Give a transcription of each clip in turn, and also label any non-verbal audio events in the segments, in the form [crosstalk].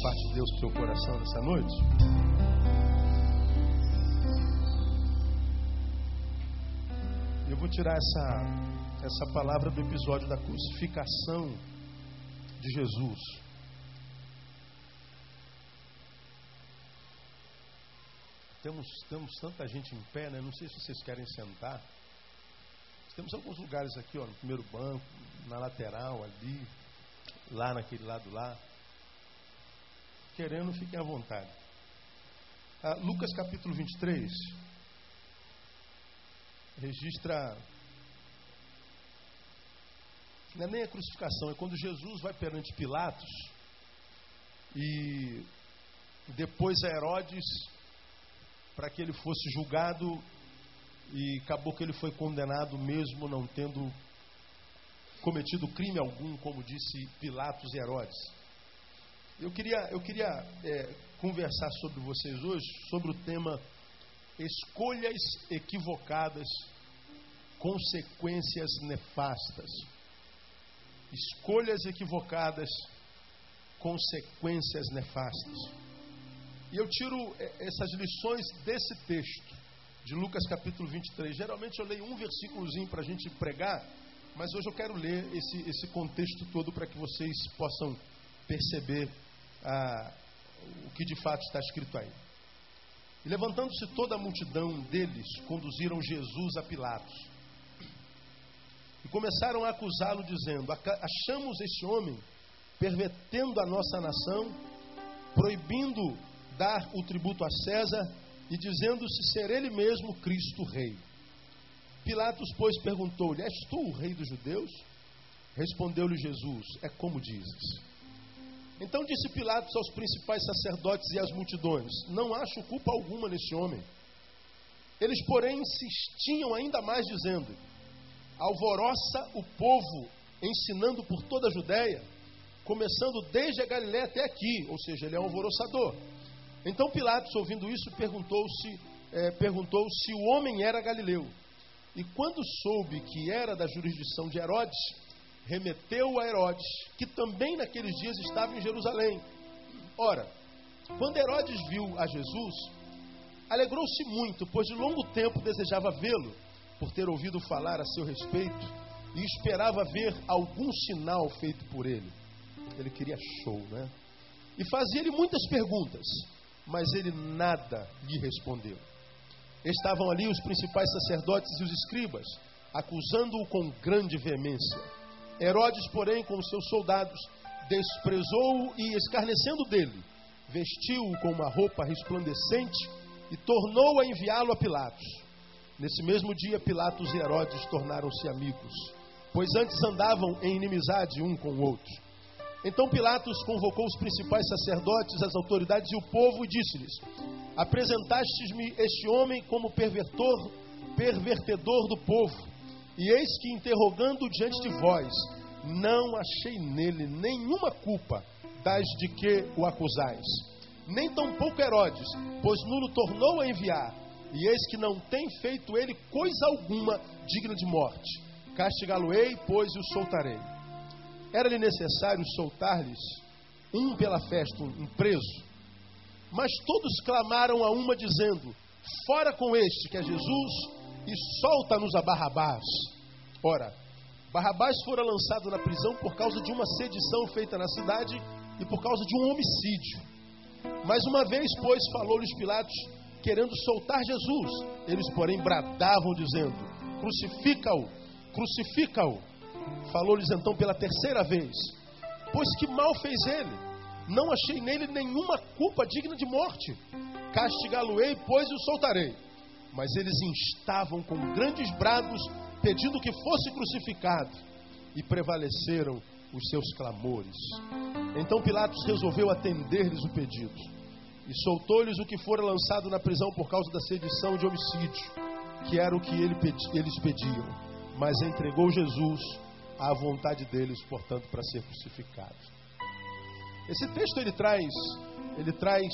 parte de Deus para o seu coração nessa noite? Eu vou tirar essa, essa palavra do episódio da crucificação de Jesus. Temos, temos tanta gente em pé, né? Não sei se vocês querem sentar. Temos alguns lugares aqui, ó, no primeiro banco, na lateral, ali, lá naquele lado lá. Querendo, fiquem à vontade. Ah, Lucas capítulo 23 registra. Não é nem a crucificação, é quando Jesus vai perante Pilatos e depois a Herodes para que ele fosse julgado e acabou que ele foi condenado mesmo não tendo cometido crime algum, como disse Pilatos e Herodes. Eu queria, eu queria é, conversar sobre vocês hoje sobre o tema escolhas equivocadas, consequências nefastas. Escolhas equivocadas, consequências nefastas. E eu tiro é, essas lições desse texto, de Lucas capítulo 23. Geralmente eu leio um versículozinho para a gente pregar, mas hoje eu quero ler esse, esse contexto todo para que vocês possam perceber ah, o que de fato está escrito aí. E levantando-se toda a multidão deles, conduziram Jesus a Pilatos. E começaram a acusá-lo, dizendo: Achamos este homem pervertendo a nossa nação, proibindo dar o tributo a César e dizendo-se ser ele mesmo Cristo Rei. Pilatos, pois, perguntou-lhe: És tu o rei dos judeus? Respondeu-lhe Jesus: É como dizes. Então disse Pilatos aos principais sacerdotes e às multidões: Não acho culpa alguma neste homem. Eles, porém, insistiam ainda mais, dizendo: Alvoroça o povo, ensinando por toda a Judéia, começando desde a Galiléia até aqui, ou seja, ele é um alvoroçador. Então Pilatos, ouvindo isso, perguntou-se é, perguntou se o homem era galileu. E quando soube que era da jurisdição de Herodes, remeteu a Herodes, que também naqueles dias estava em Jerusalém. Ora, quando Herodes viu a Jesus, alegrou-se muito, pois de longo tempo desejava vê-lo, por ter ouvido falar a seu respeito, e esperava ver algum sinal feito por ele. Ele queria show, né? E fazia-lhe muitas perguntas mas ele nada lhe respondeu. Estavam ali os principais sacerdotes e os escribas, acusando-o com grande veemência. Herodes, porém, com os seus soldados, desprezou-o e, escarnecendo dele, vestiu-o com uma roupa resplandecente e tornou a enviá-lo a Pilatos. Nesse mesmo dia, Pilatos e Herodes tornaram-se amigos, pois antes andavam em inimizade um com o outro. Então Pilatos convocou os principais sacerdotes, as autoridades e o povo e disse-lhes: Apresentastes-me este homem como pervertor, pervertedor do povo, e eis que interrogando diante de vós, não achei nele nenhuma culpa das de que o acusais. Nem tampouco Herodes, pois nulo tornou a enviar, e eis que não tem feito ele coisa alguma digna de morte. Castigá-lo-ei, pois, e o soltarei. Era-lhe necessário soltar-lhes um pela festa, um preso. Mas todos clamaram a uma, dizendo: Fora com este, que é Jesus, e solta-nos a Barrabás. Ora, Barrabás fora lançado na prisão por causa de uma sedição feita na cidade e por causa de um homicídio. Mais uma vez, pois, falou-lhes Pilatos, querendo soltar Jesus. Eles, porém, bradavam, dizendo: Crucifica-o, crucifica-o. Falou-lhes então pela terceira vez: Pois que mal fez ele? Não achei nele nenhuma culpa digna de morte. Castigá-lo-ei, pois e o soltarei. Mas eles instavam com grandes brados, pedindo que fosse crucificado, e prevaleceram os seus clamores. Então Pilatos resolveu atender-lhes o pedido e soltou-lhes o que fora lançado na prisão por causa da sedição de homicídio, que era o que ele pedi, eles pediam, mas entregou Jesus à vontade deles, portanto, para ser crucificado. Esse texto ele traz, ele traz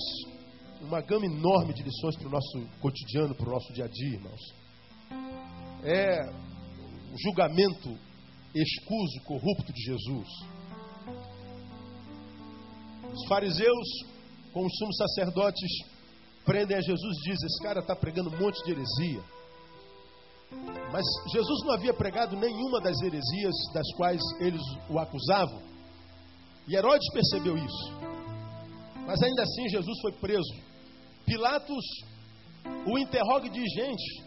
uma gama enorme de lições para o nosso cotidiano, para o nosso dia a dia, irmãos. É o julgamento escuso, corrupto de Jesus. Os fariseus, com os sumos sacerdotes, prendem a Jesus e dizem: Esse cara está pregando um monte de heresia. Mas Jesus não havia pregado nenhuma das heresias das quais eles o acusavam. E Herodes percebeu isso. Mas ainda assim Jesus foi preso. Pilatos o interroga e diz: Gente,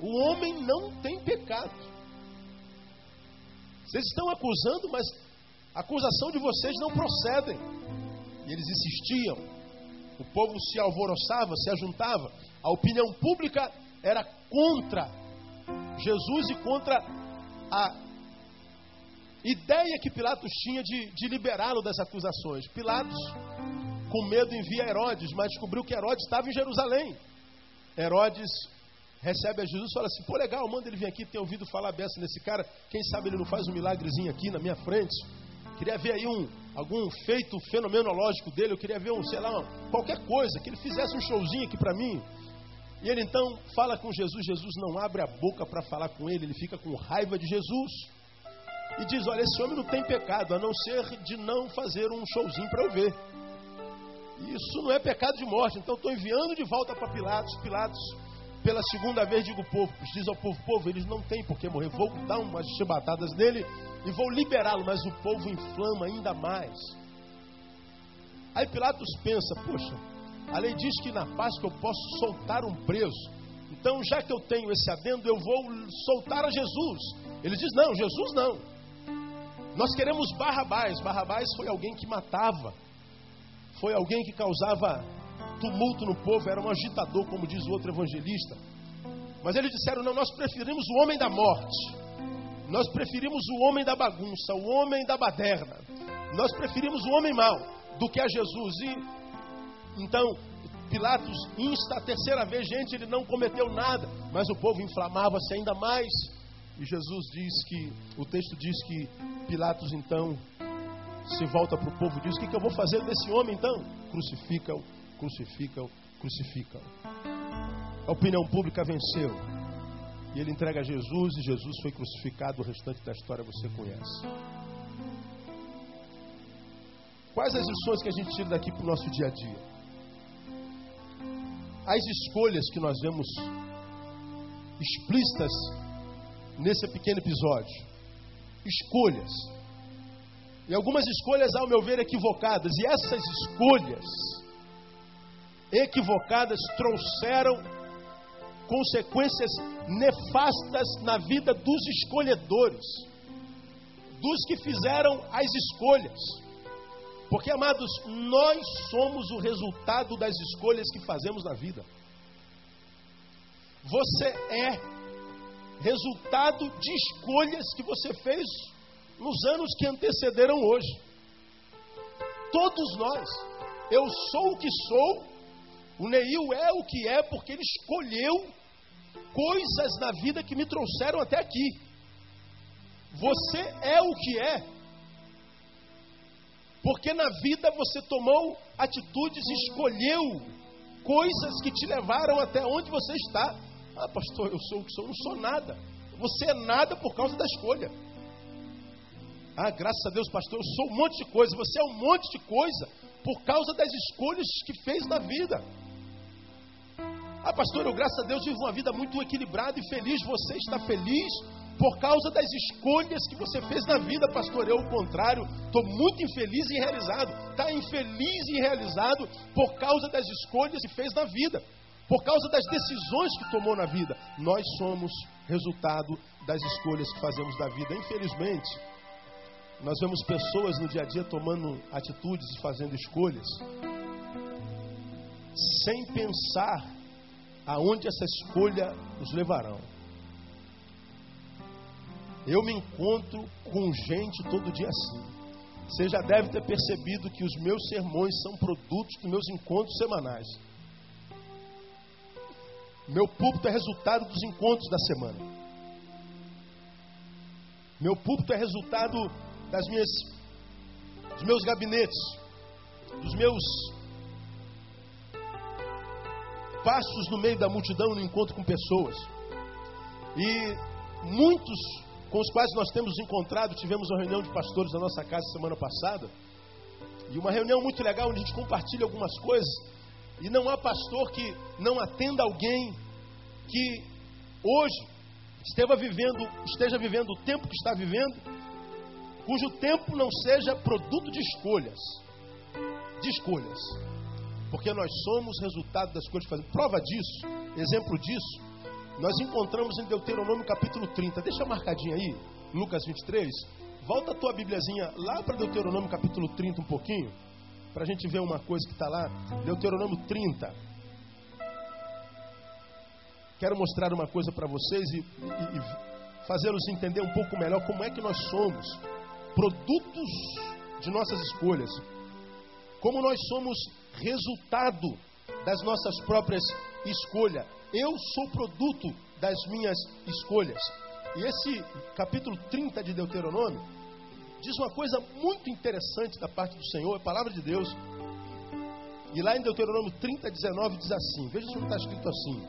o homem não tem pecado. Vocês estão acusando, mas a acusação de vocês não procedem. E eles insistiam. O povo se alvoroçava, se ajuntava. A opinião pública era contra Jesus e contra a ideia que Pilatos tinha de, de liberá-lo das acusações. Pilatos, com medo, envia Herodes, mas descobriu que Herodes estava em Jerusalém. Herodes recebe a Jesus e fala assim: pô, legal, manda ele vir aqui, tem ouvido falar beça nesse cara, quem sabe ele não faz um milagrezinho aqui na minha frente. Queria ver aí um, algum feito fenomenológico dele, eu queria ver um, sei lá, qualquer coisa, que ele fizesse um showzinho aqui para mim. E ele então fala com Jesus, Jesus não abre a boca para falar com ele, ele fica com raiva de Jesus. E diz: Olha, esse homem não tem pecado, a não ser de não fazer um showzinho para eu ver. Isso não é pecado de morte, então estou enviando de volta para Pilatos. Pilatos, pela segunda vez, digo: povo, diz ao povo: povo, eles não têm por que morrer. Vou dar umas chibatadas nele e vou liberá-lo, mas o povo inflama ainda mais. Aí Pilatos pensa: Poxa, a lei diz que na Páscoa eu posso soltar um preso. Então, já que eu tenho esse adendo, eu vou soltar a Jesus. Ele diz: Não, Jesus não. Nós queremos Barrabás. Barrabás foi alguém que matava, foi alguém que causava tumulto no povo, era um agitador, como diz o outro evangelista. Mas eles disseram: Não, nós preferimos o homem da morte. Nós preferimos o homem da bagunça, o homem da baderna. Nós preferimos o homem mau do que a Jesus. E então, Pilatos insta a terceira vez, gente, ele não cometeu nada, mas o povo inflamava-se ainda mais. E Jesus diz que, o texto diz que Pilatos então se volta para o povo e diz: O que, que eu vou fazer desse homem então? Crucificam, crucificam, crucificam. A opinião pública venceu. E ele entrega a Jesus e Jesus foi crucificado. O restante da história você conhece. Quais as lições que a gente tira daqui para o nosso dia a dia? as escolhas que nós vemos explícitas nesse pequeno episódio. Escolhas. E algumas escolhas, ao meu ver, equivocadas. E essas escolhas equivocadas trouxeram consequências nefastas na vida dos escolhedores, dos que fizeram as escolhas. Porque, amados, nós somos o resultado das escolhas que fazemos na vida. Você é resultado de escolhas que você fez nos anos que antecederam hoje. Todos nós. Eu sou o que sou, o Neil é o que é, porque ele escolheu coisas na vida que me trouxeram até aqui. Você é o que é, porque na vida você tomou atitudes, escolheu coisas que te levaram até onde você está. Ah, pastor, eu sou o que sou, não sou nada. Você é nada por causa da escolha. Ah, graças a Deus, pastor, eu sou um monte de coisa. Você é um monte de coisa por causa das escolhas que fez na vida. Ah, pastor, eu, graças a Deus, vivo uma vida muito equilibrada e feliz. Você está feliz por causa das escolhas que você fez na vida, pastor. Eu, ao contrário, estou muito infeliz e realizado. Está infeliz e realizado por causa das escolhas que fez na vida, por causa das decisões que tomou na vida. Nós somos resultado das escolhas que fazemos da vida. Infelizmente, nós vemos pessoas no dia a dia tomando atitudes e fazendo escolhas sem pensar aonde essa escolha nos levarão. Eu me encontro com gente todo dia assim. Você já deve ter percebido que os meus sermões são produtos dos meus encontros semanais. Meu púlpito é resultado dos encontros da semana. Meu púlpito é resultado das minhas, dos meus gabinetes, dos meus passos no meio da multidão no encontro com pessoas. E muitos com os quais nós temos encontrado, tivemos uma reunião de pastores na nossa casa semana passada. E uma reunião muito legal onde a gente compartilha algumas coisas. E não há pastor que não atenda alguém que hoje esteja vivendo, esteja vivendo o tempo que está vivendo, cujo tempo não seja produto de escolhas. De escolhas. Porque nós somos resultado das coisas que fazemos. Prova disso, exemplo disso, nós encontramos em Deuteronômio capítulo 30. Deixa marcadinho aí, Lucas 23. Volta a tua Bíbliazinha lá para Deuteronômio capítulo 30 um pouquinho, para a gente ver uma coisa que está lá. Deuteronômio 30. Quero mostrar uma coisa para vocês e, e, e fazê-los entender um pouco melhor como é que nós somos produtos de nossas escolhas. Como nós somos resultado das nossas próprias escolhas. Eu sou produto das minhas escolhas. E esse capítulo 30 de Deuteronômio diz uma coisa muito interessante da parte do Senhor, a palavra de Deus. E lá em Deuteronômio 30, 19 diz assim: Veja se não está escrito assim.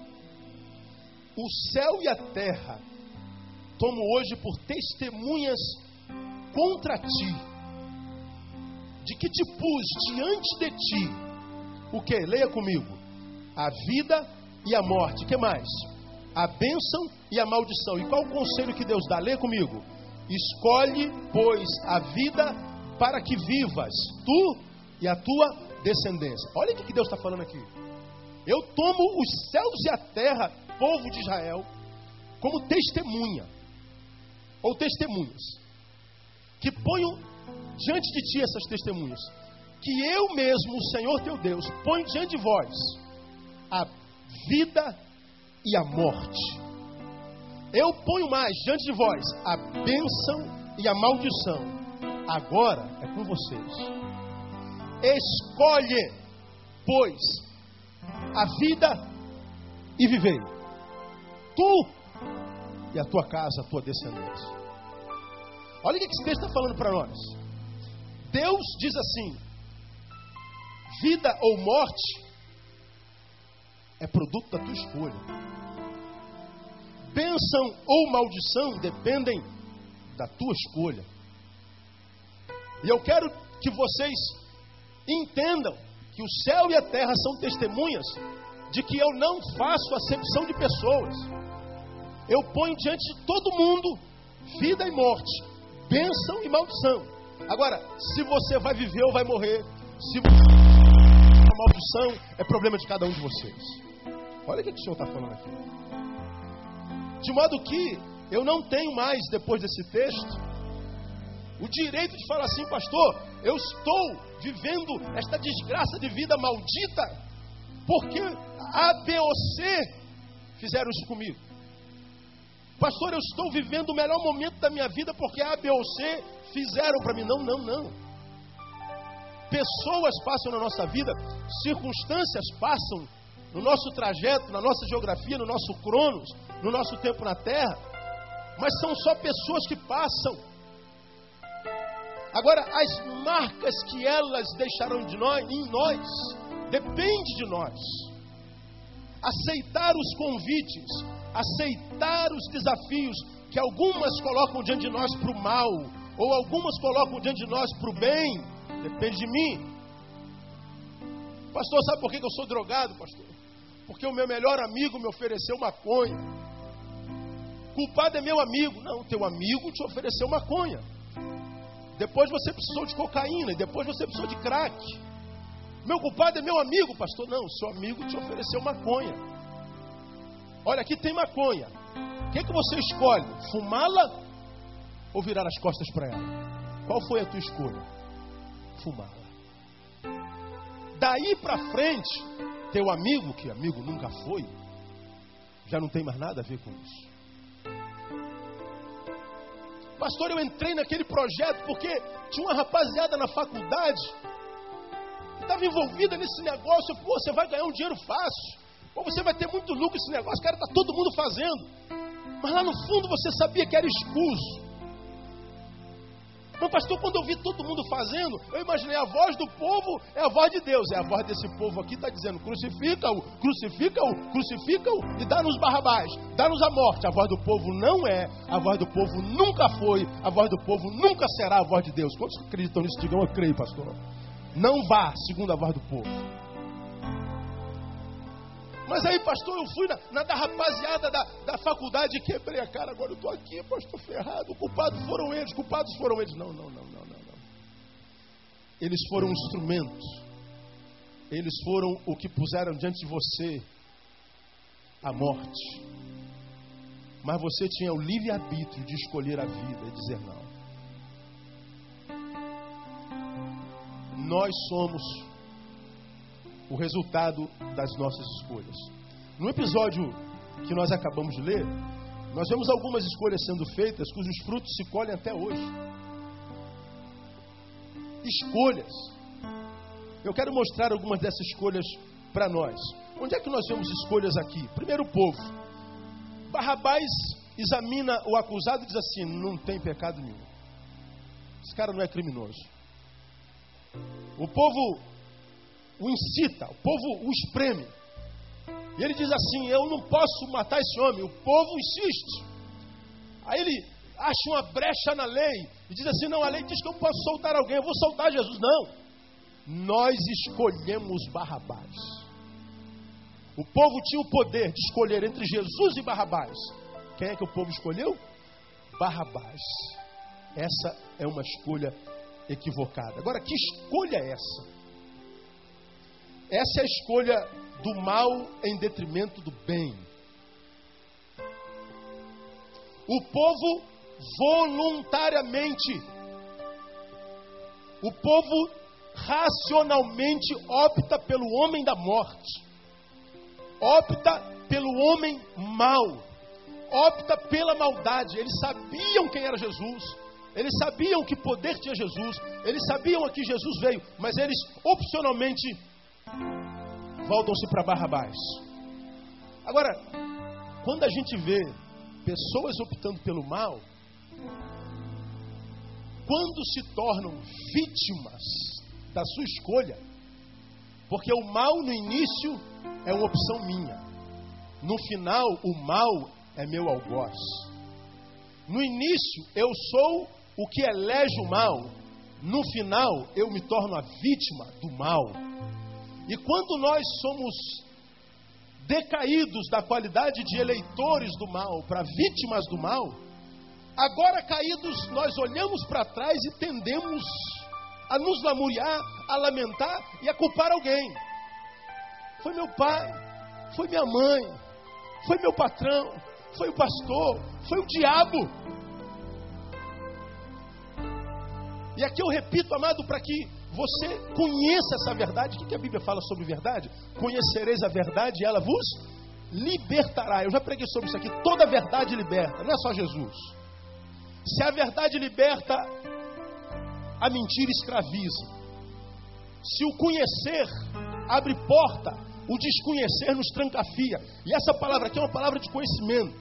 O céu e a terra tomo hoje por testemunhas contra ti, de que te pus diante de ti, o que? Leia comigo. A vida e a morte. que mais? A bênção e a maldição. E qual o conselho que Deus dá? Leia comigo. Escolhe, pois, a vida para que vivas, tu e a tua descendência. Olha o que Deus está falando aqui. Eu tomo os céus e a terra, povo de Israel, como testemunha, ou testemunhas, que ponho diante de ti essas testemunhas, que eu mesmo, o Senhor teu Deus, ponho diante de vós a vida e a morte. Eu ponho mais diante de vós a bênção e a maldição. Agora é com vocês. Escolhe, pois, a vida e vivei. Tu e a tua casa, a tua descendência. Olha o que esse texto está falando para nós. Deus diz assim: vida ou morte é produto da tua escolha. Bênção ou maldição dependem da tua escolha. E eu quero que vocês entendam que o céu e a terra são testemunhas de que eu não faço acepção de pessoas. Eu ponho diante de todo mundo vida e morte, bênção e maldição. Agora, se você vai viver ou vai morrer, se você a maldição, é problema de cada um de vocês. Olha o que o Senhor está falando aqui. De modo que eu não tenho mais, depois desse texto, o direito de falar assim, pastor, eu estou vivendo esta desgraça de vida maldita, porque A, B ou C fizeram isso comigo. Pastor, eu estou vivendo o melhor momento da minha vida porque A, B ou C fizeram para mim. Não, não, não. Pessoas passam na nossa vida, circunstâncias passam no nosso trajeto, na nossa geografia, no nosso cronos, no nosso tempo na terra, mas são só pessoas que passam. Agora, as marcas que elas deixaram de nós, em nós, depende de nós. Aceitar os convites, aceitar os desafios que algumas colocam diante de nós para o mal, ou algumas colocam diante de nós para o bem, depende de mim. Pastor, sabe por que eu sou drogado, pastor? Porque o meu melhor amigo me ofereceu maconha. Culpado é meu amigo. Não, teu amigo te ofereceu maconha. Depois você precisou de cocaína, e depois você precisou de crack. Meu culpado é meu amigo, pastor. Não, seu amigo te ofereceu maconha. Olha, aqui tem maconha. O que, é que você escolhe? Fumá-la ou virar as costas para ela? Qual foi a tua escolha? Fumá-la. Daí para frente, teu amigo, que amigo nunca foi, já não tem mais nada a ver com isso. Pastor, eu entrei naquele projeto porque tinha uma rapaziada na faculdade que estava envolvida nesse negócio. Pô, você vai ganhar um dinheiro fácil. Ou você vai ter muito lucro nesse negócio. Cara, está todo mundo fazendo. Mas lá no fundo você sabia que era escuso. Mas, pastor, quando eu vi todo mundo fazendo, eu imaginei a voz do povo é a voz de Deus. É a voz desse povo aqui, está dizendo: crucifica-o, crucifica-o, crucifica-o e dá-nos Barrabás, dá-nos a morte. A voz do povo não é, a voz do povo nunca foi, a voz do povo nunca será a voz de Deus. Quantos acreditam nisso? Digam, eu creio, pastor. Não vá, segundo a voz do povo. Mas aí, pastor, eu fui na, na da rapaziada da, da faculdade e quebrei a cara. Agora eu estou aqui, pastor, ferrado. Culpados foram eles, culpados foram eles. Não, não, não, não, não, não. Eles foram instrumentos. Eles foram o que puseram diante de você a morte. Mas você tinha o livre-arbítrio de escolher a vida e dizer não. Nós somos o resultado das nossas escolhas. No episódio que nós acabamos de ler, nós vemos algumas escolhas sendo feitas cujos frutos se colhem até hoje. Escolhas. Eu quero mostrar algumas dessas escolhas para nós. Onde é que nós vemos escolhas aqui? Primeiro, o povo. Barrabás examina o acusado e diz assim: não tem pecado nenhum. Esse cara não é criminoso. O povo o incita, o povo o espreme. E ele diz assim: Eu não posso matar esse homem. O povo insiste. Aí ele acha uma brecha na lei e diz assim: Não, a lei diz que eu posso soltar alguém. Eu vou soltar Jesus. Não. Nós escolhemos Barrabás. O povo tinha o poder de escolher entre Jesus e Barrabás. Quem é que o povo escolheu? Barrabás. Essa é uma escolha equivocada. Agora, que escolha é essa? Essa é a escolha do mal em detrimento do bem. O povo voluntariamente, o povo racionalmente opta pelo homem da morte, opta pelo homem mau, opta pela maldade. Eles sabiam quem era Jesus, eles sabiam que poder tinha Jesus, eles sabiam a que Jesus veio, mas eles opcionalmente voltam-se para Barrabás. Agora, quando a gente vê pessoas optando pelo mal, quando se tornam vítimas da sua escolha, porque o mal no início é uma opção minha, no final o mal é meu algoz. No início eu sou o que elege o mal, no final eu me torno a vítima do mal. E quando nós somos decaídos da qualidade de eleitores do mal para vítimas do mal, agora caídos, nós olhamos para trás e tendemos a nos lamuriar, a lamentar e a culpar alguém. Foi meu pai, foi minha mãe, foi meu patrão, foi o pastor, foi o diabo. E aqui eu repito, amado, para que você conheça essa verdade. O que a Bíblia fala sobre verdade? Conhecereis a verdade e ela vos libertará. Eu já preguei sobre isso aqui. Toda verdade liberta, não é só Jesus. Se a verdade liberta, a mentira escraviza. Se o conhecer abre porta, o desconhecer nos trancafia. E essa palavra aqui é uma palavra de conhecimento.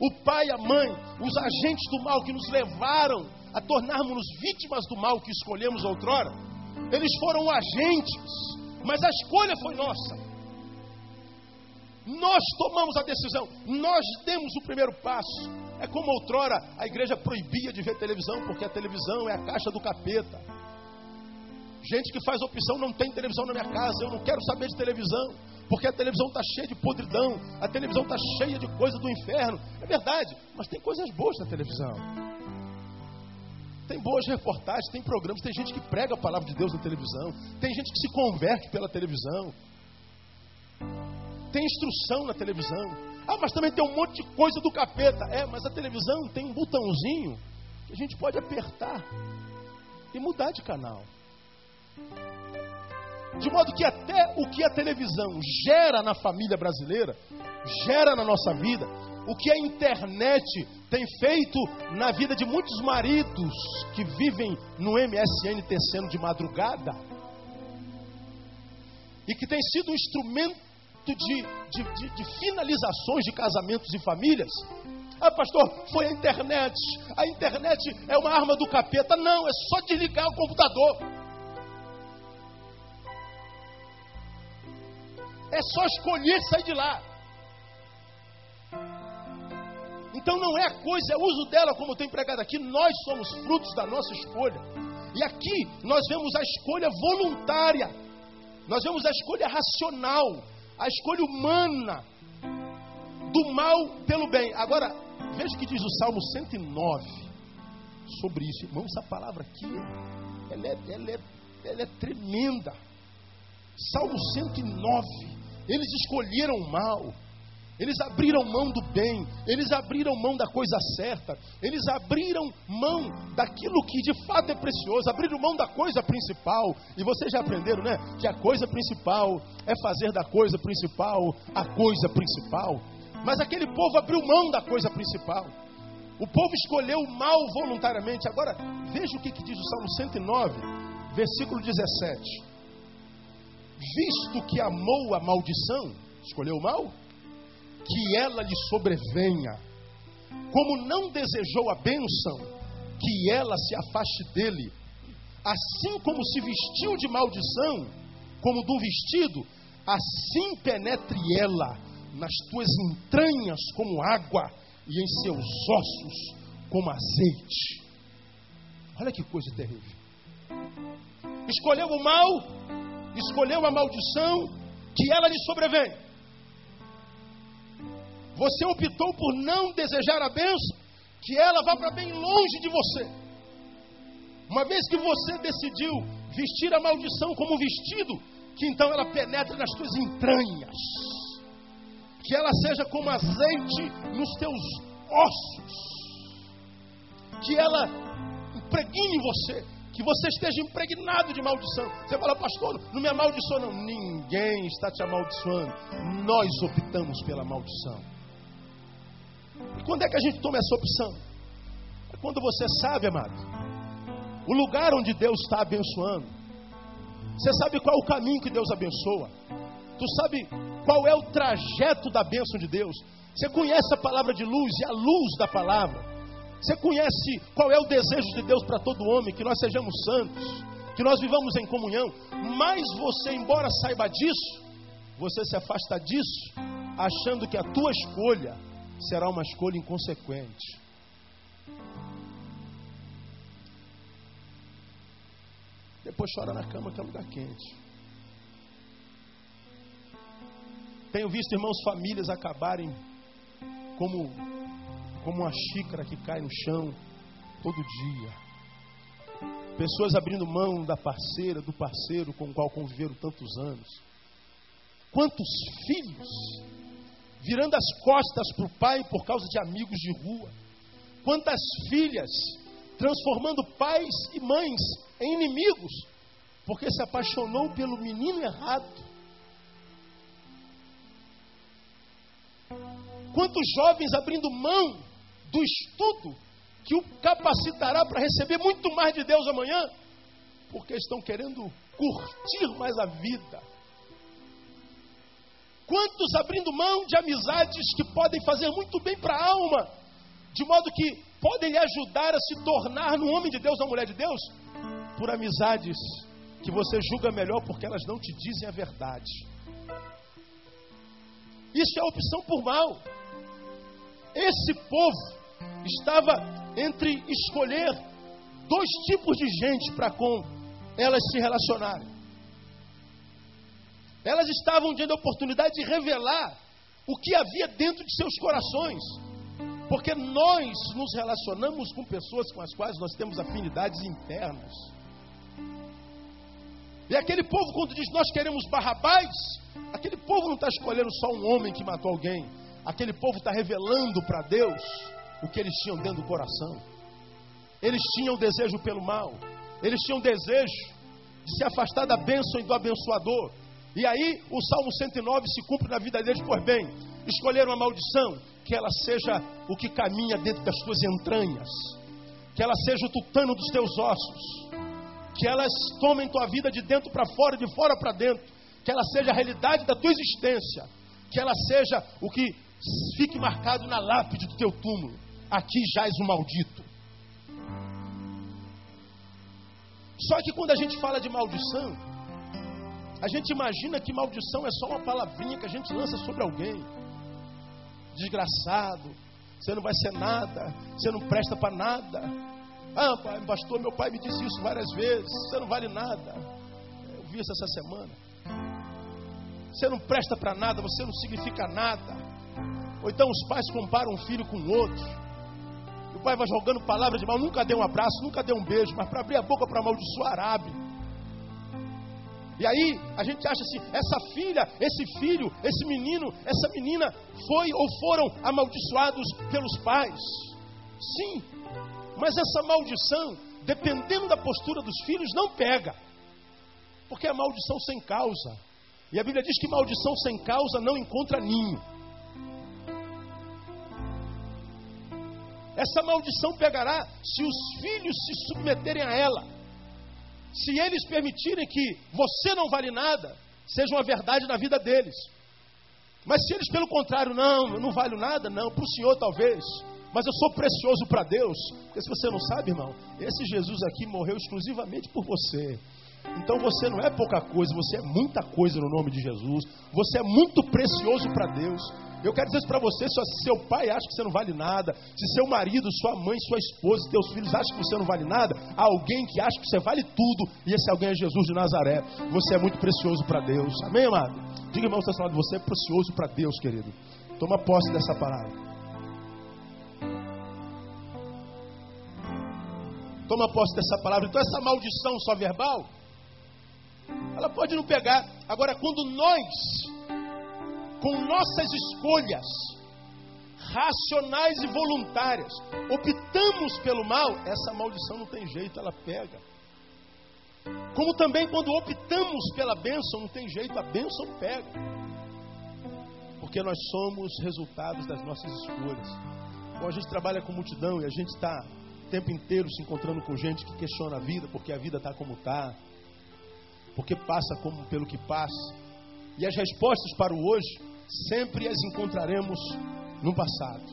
O pai, a mãe, os agentes do mal que nos levaram a tornarmos-nos vítimas do mal que escolhemos outrora, eles foram agentes, mas a escolha foi nossa. Nós tomamos a decisão, nós demos o primeiro passo. É como outrora a igreja proibia de ver televisão, porque a televisão é a caixa do capeta. Gente que faz opção, não tem televisão na minha casa, eu não quero saber de televisão, porque a televisão está cheia de podridão, a televisão está cheia de coisa do inferno. É verdade, mas tem coisas boas na televisão. Tem boas reportagens, tem programas, tem gente que prega a palavra de Deus na televisão, tem gente que se converte pela televisão, tem instrução na televisão. Ah, mas também tem um monte de coisa do capeta. É, mas a televisão tem um botãozinho que a gente pode apertar e mudar de canal. De modo que até o que a televisão gera na família brasileira, gera na nossa vida, o que a internet tem feito na vida de muitos maridos que vivem no MSN tecendo de madrugada e que tem sido um instrumento de, de, de, de finalizações de casamentos e famílias. Ah, pastor, foi a internet. A internet é uma arma do capeta. Não, é só desligar o computador. É só escolher sair de lá. Então não é a coisa, é o uso dela, como eu tenho pregado aqui. Nós somos frutos da nossa escolha. E aqui nós vemos a escolha voluntária, nós vemos a escolha racional, a escolha humana do mal pelo bem. Agora, veja o que diz o Salmo 109 sobre isso. Irmãos, essa palavra aqui, ela é, ela é, ela é tremenda. Salmo 109. Eles escolheram o mal. Eles abriram mão do bem, eles abriram mão da coisa certa, eles abriram mão daquilo que de fato é precioso, abriram mão da coisa principal. E vocês já aprenderam, né? Que a coisa principal é fazer da coisa principal a coisa principal. Mas aquele povo abriu mão da coisa principal. O povo escolheu o mal voluntariamente. Agora, veja o que, que diz o Salmo 109, versículo 17. Visto que amou a maldição, escolheu o mal? Que ela lhe sobrevenha. Como não desejou a bênção, que ela se afaste dele. Assim como se vestiu de maldição, como de um vestido, assim penetre ela nas tuas entranhas como água e em seus ossos como azeite. Olha que coisa terrível. Escolheu o mal, escolheu a maldição, que ela lhe sobrevém. Você optou por não desejar a bênção, que ela vá para bem longe de você. Uma vez que você decidiu vestir a maldição como vestido, que então ela penetre nas tuas entranhas, que ela seja como azeite nos teus ossos, que ela impregne você, que você esteja impregnado de maldição. Você fala, pastor, não me amaldiçoa, não. Ninguém está te amaldiçoando. Nós optamos pela maldição. E quando é que a gente toma essa opção? É quando você sabe, amado, o lugar onde Deus está abençoando. Você sabe qual é o caminho que Deus abençoa. Tu sabe qual é o trajeto da bênção de Deus. Você conhece a palavra de luz e a luz da palavra. Você conhece qual é o desejo de Deus para todo homem, que nós sejamos santos, que nós vivamos em comunhão. Mas você, embora saiba disso, você se afasta disso, achando que a tua escolha será uma escolha inconsequente. Depois chora na cama que é lugar quente. Tenho visto irmãos famílias acabarem como como uma xícara que cai no chão todo dia. Pessoas abrindo mão da parceira, do parceiro com o qual conviveram tantos anos. Quantos filhos virando as costas para o pai por causa de amigos de rua. Quantas filhas transformando pais e mães em inimigos, porque se apaixonou pelo menino errado. Quantos jovens abrindo mão do estudo que o capacitará para receber muito mais de Deus amanhã, porque estão querendo curtir mais a vida Quantos abrindo mão de amizades que podem fazer muito bem para a alma, de modo que podem lhe ajudar a se tornar no homem de Deus, na mulher de Deus, por amizades que você julga melhor porque elas não te dizem a verdade. Isso é opção por mal. Esse povo estava entre escolher dois tipos de gente para com elas se relacionarem. Elas estavam tendo a oportunidade de revelar o que havia dentro de seus corações. Porque nós nos relacionamos com pessoas com as quais nós temos afinidades internas. E aquele povo, quando diz nós queremos Barrabás, aquele povo não está escolhendo só um homem que matou alguém. Aquele povo está revelando para Deus o que eles tinham dentro do coração. Eles tinham desejo pelo mal. Eles tinham desejo de se afastar da bênção e do abençoador. E aí o Salmo 109 se cumpre na vida deles, por bem, escolheram a maldição, que ela seja o que caminha dentro das tuas entranhas, que ela seja o tutano dos teus ossos, que elas tomem tua vida de dentro para fora, de fora para dentro, que ela seja a realidade da tua existência, que ela seja o que fique marcado na lápide do teu túmulo. Aqui jaz o maldito. Só que quando a gente fala de maldição, a gente imagina que maldição é só uma palavrinha que a gente lança sobre alguém. Desgraçado, você não vai ser nada, você não presta para nada. Ah, pai, pastor, meu pai me disse isso várias vezes. Você não vale nada. Eu vi isso essa semana. Você não presta para nada, você não significa nada. Ou então os pais comparam um filho com outro. O pai vai jogando palavras de mal, nunca deu um abraço, nunca deu um beijo, mas para abrir a boca para amaldiçoar abre. E aí a gente acha assim: essa filha, esse filho, esse menino, essa menina foi ou foram amaldiçoados pelos pais. Sim, mas essa maldição, dependendo da postura dos filhos, não pega, porque é maldição sem causa. E a Bíblia diz que maldição sem causa não encontra ninho. Essa maldição pegará se os filhos se submeterem a ela se eles permitirem que você não vale nada, seja uma verdade na vida deles. Mas se eles, pelo contrário, não, eu não valho nada, não, para o Senhor talvez, mas eu sou precioso para Deus, porque se você não sabe, irmão, esse Jesus aqui morreu exclusivamente por você. Então você não é pouca coisa, você é muita coisa no nome de Jesus. Você é muito precioso para Deus. Eu quero dizer isso para você: se seu pai acha que você não vale nada, se seu marido, sua mãe, sua esposa, seus filhos acham que você não vale nada, há alguém que acha que você vale tudo, e esse alguém é Jesus de Nazaré. Você é muito precioso para Deus. Amém, amado? Diga, irmão, está falando, você é precioso para Deus, querido. Toma posse dessa palavra. Toma posse dessa palavra. Então, essa maldição só verbal ela pode não pegar. Agora, quando nós, com nossas escolhas racionais e voluntárias, optamos pelo mal, essa maldição não tem jeito, ela pega. Como também quando optamos pela bênção, não tem jeito, a bênção pega. Porque nós somos resultados das nossas escolhas. Bom, a gente trabalha com multidão e a gente está o tempo inteiro se encontrando com gente que questiona a vida, porque a vida está como está porque passa como pelo que passa. E as respostas para o hoje sempre as encontraremos no passado.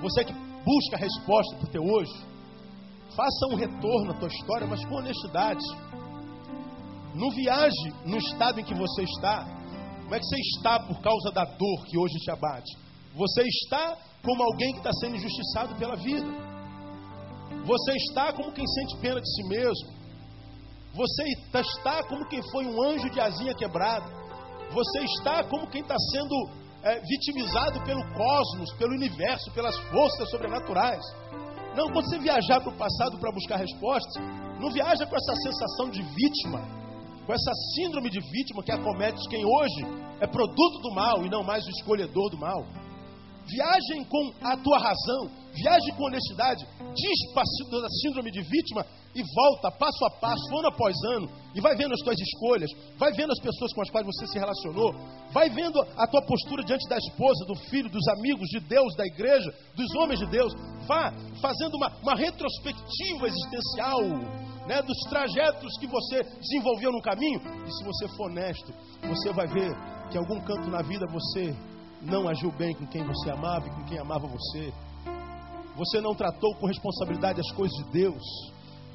Você que busca a resposta para o teu hoje, faça um retorno à tua história, mas com honestidade. Não viaje no estado em que você está. Como é que você está por causa da dor que hoje te abate? Você está como alguém que está sendo injustiçado pela vida. Você está como quem sente pena de si mesmo. Você está como quem foi um anjo de asinha quebrada. Você está como quem está sendo é, vitimizado pelo cosmos, pelo universo, pelas forças sobrenaturais. Não, quando você viajar para o passado para buscar respostas, não viaja com essa sensação de vítima, com essa síndrome de vítima que acomete quem hoje é produto do mal e não mais o escolhedor do mal. Viajem com a tua razão, viaje com honestidade, dispa da síndrome de vítima e volta passo a passo, ano após ano, e vai vendo as tuas escolhas, vai vendo as pessoas com as quais você se relacionou, vai vendo a tua postura diante da esposa, do filho, dos amigos, de Deus, da igreja, dos homens de Deus. Vá fazendo uma, uma retrospectiva existencial né, dos trajetos que você desenvolveu no caminho, e se você for honesto, você vai ver que em algum canto na vida você não agiu bem com quem você amava e com quem amava você. Você não tratou com responsabilidade as coisas de Deus.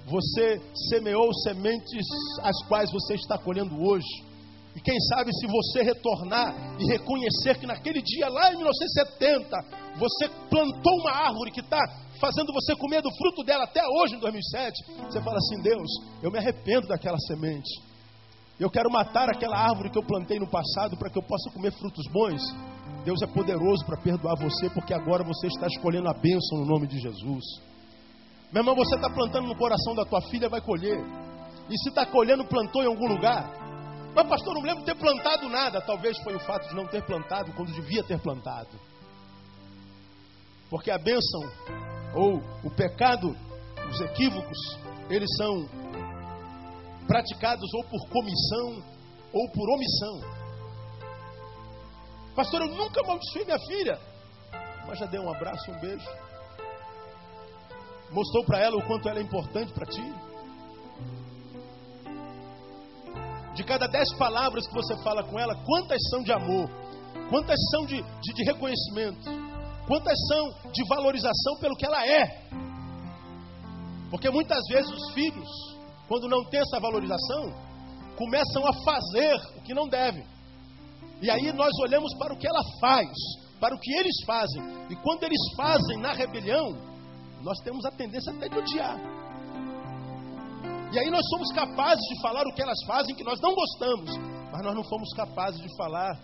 Você semeou sementes as quais você está colhendo hoje. E quem sabe se você retornar e reconhecer que naquele dia, lá em 1970, você plantou uma árvore que está fazendo você comer do fruto dela até hoje, em 2007, você fala assim: Deus, eu me arrependo daquela semente. Eu quero matar aquela árvore que eu plantei no passado para que eu possa comer frutos bons. Deus é poderoso para perdoar você, porque agora você está escolhendo a bênção no nome de Jesus. Meu irmão, você está plantando no coração da tua filha, vai colher. E se está colhendo, plantou em algum lugar. Mas, pastor, não lembro de ter plantado nada. Talvez foi o fato de não ter plantado quando devia ter plantado. Porque a bênção, ou o pecado, os equívocos, eles são praticados ou por comissão ou por omissão. Pastor, eu nunca amaldiçoei minha filha. Mas já deu um abraço, um beijo. Mostrou para ela o quanto ela é importante para ti. De cada dez palavras que você fala com ela, quantas são de amor? Quantas são de, de, de reconhecimento? Quantas são de valorização pelo que ela é? Porque muitas vezes os filhos, quando não têm essa valorização, começam a fazer o que não devem. E aí nós olhamos para o que ela faz, para o que eles fazem. E quando eles fazem na rebelião, nós temos a tendência até de odiar. E aí nós somos capazes de falar o que elas fazem que nós não gostamos, mas nós não fomos capazes de falar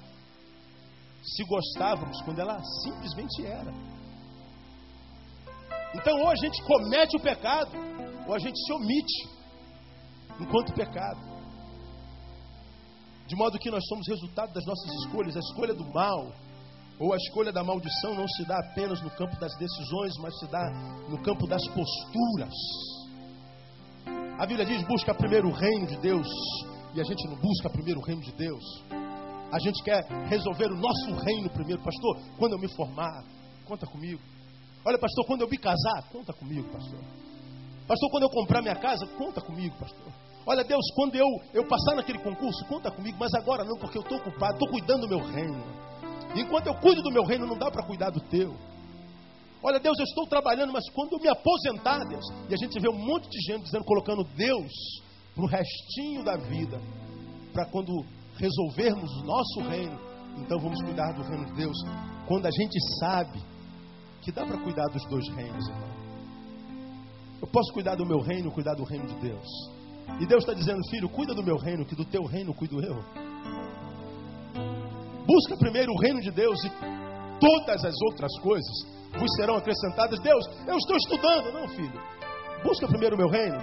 se gostávamos quando ela simplesmente era. Então ou a gente comete o pecado, ou a gente se omite enquanto pecado. De modo que nós somos resultado das nossas escolhas, a escolha do mal, ou a escolha da maldição não se dá apenas no campo das decisões, mas se dá no campo das posturas. A Bíblia diz: busca primeiro o reino de Deus, e a gente não busca primeiro o reino de Deus. A gente quer resolver o nosso reino primeiro, pastor. Quando eu me formar, conta comigo. Olha, pastor, quando eu me casar, conta comigo, pastor. Pastor, quando eu comprar minha casa, conta comigo, pastor. Olha, Deus, quando eu, eu passar naquele concurso, conta comigo, mas agora não, porque eu estou ocupado, estou cuidando do meu reino. Enquanto eu cuido do meu reino, não dá para cuidar do teu. Olha, Deus, eu estou trabalhando, mas quando eu me aposentar, Deus, e a gente vê um monte de gente dizendo, colocando Deus para o restinho da vida, para quando resolvermos o nosso reino, então vamos cuidar do reino de Deus. Quando a gente sabe que dá para cuidar dos dois reinos, irmão. Eu posso cuidar do meu reino, cuidar do reino de Deus. E Deus está dizendo, filho, cuida do meu reino, que do teu reino cuido eu. Busca primeiro o reino de Deus e todas as outras coisas vos serão acrescentadas. Deus, eu estou estudando. Não, filho. Busca primeiro o meu reino.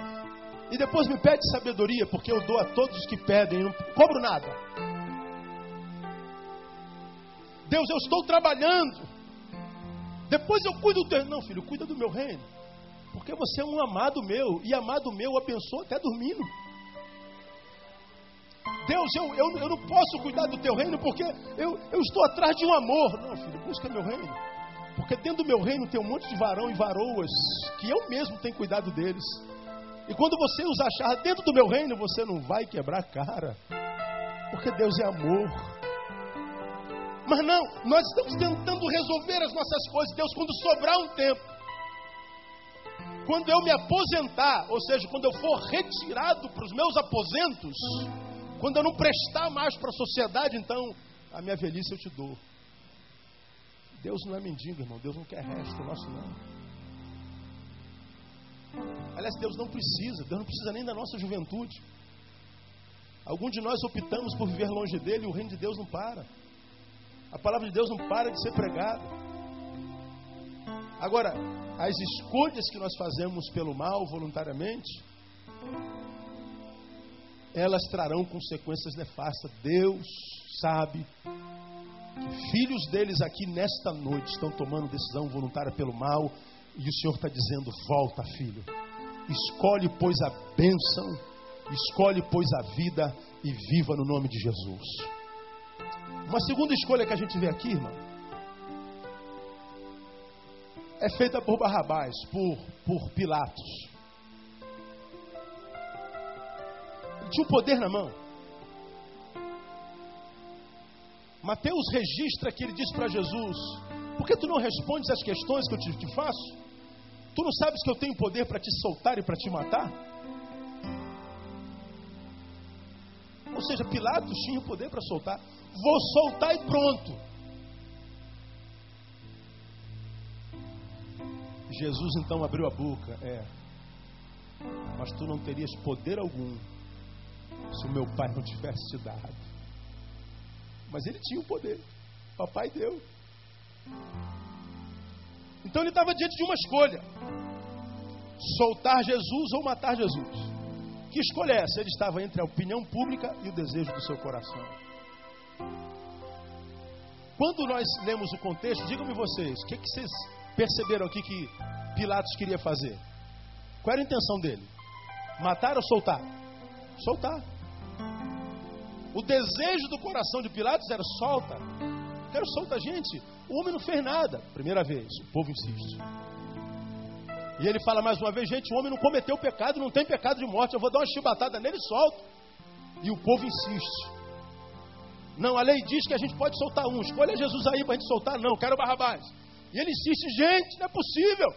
E depois me pede sabedoria, porque eu dou a todos os que pedem, não cobro nada. Deus, eu estou trabalhando. Depois eu cuido do teu. Não, filho, cuida do meu reino. Porque você é um amado meu. E amado meu abençoa até dormindo. Deus, eu, eu, eu não posso cuidar do teu reino porque eu, eu estou atrás de um amor. Não, filho, busca meu reino. Porque dentro do meu reino tem um monte de varão e varoas que eu mesmo tenho cuidado deles. E quando você os achar dentro do meu reino, você não vai quebrar cara. Porque Deus é amor. Mas não, nós estamos tentando resolver as nossas coisas. Deus, quando sobrar um tempo, quando eu me aposentar, ou seja, quando eu for retirado para os meus aposentos, quando eu não prestar mais para a sociedade, então a minha velhice eu te dou. Deus não é mendigo, irmão. Deus não quer resto, nosso não. Aliás, Deus não precisa, Deus não precisa nem da nossa juventude. Algum de nós optamos por viver longe dele e o reino de Deus não para. A palavra de Deus não para de ser pregada. Agora, as escolhas que nós fazemos pelo mal voluntariamente, elas trarão consequências nefastas. Deus sabe que filhos deles aqui nesta noite estão tomando decisão voluntária pelo mal e o Senhor está dizendo: volta, filho. Escolhe, pois, a bênção, escolhe, pois, a vida e viva no nome de Jesus. Uma segunda escolha que a gente vê aqui, irmão, é feita por Barrabás, por, por Pilatos. Ele tinha o poder na mão. Mateus registra que ele disse para Jesus: Por que tu não respondes às questões que eu te, te faço? Tu não sabes que eu tenho poder para te soltar e para te matar? Ou seja, Pilatos tinha o poder para soltar. Vou soltar e pronto. Jesus então abriu a boca. É. Mas tu não terias poder algum se o meu pai não tivesse te dado. Mas ele tinha o poder. Papai deu. Então ele estava diante de uma escolha: soltar Jesus ou matar Jesus. Que escolha é essa? Ele estava entre a opinião pública e o desejo do seu coração. Quando nós lemos o contexto, digam-me vocês, o que, que vocês perceberam aqui que Pilatos queria fazer? Qual era a intenção dele? Matar ou soltar? Soltar. O desejo do coração de Pilatos era solta. Quero solta, gente. O homem não fez nada. Primeira vez, o povo insiste. E ele fala mais uma vez, gente, o homem não cometeu pecado, não tem pecado de morte. Eu vou dar uma chibatada nele e solto. E o povo insiste. Não, a lei diz que a gente pode soltar um. Escolha Jesus aí para a gente soltar. Não, quero Barrabás. E ele insiste, gente, não é possível.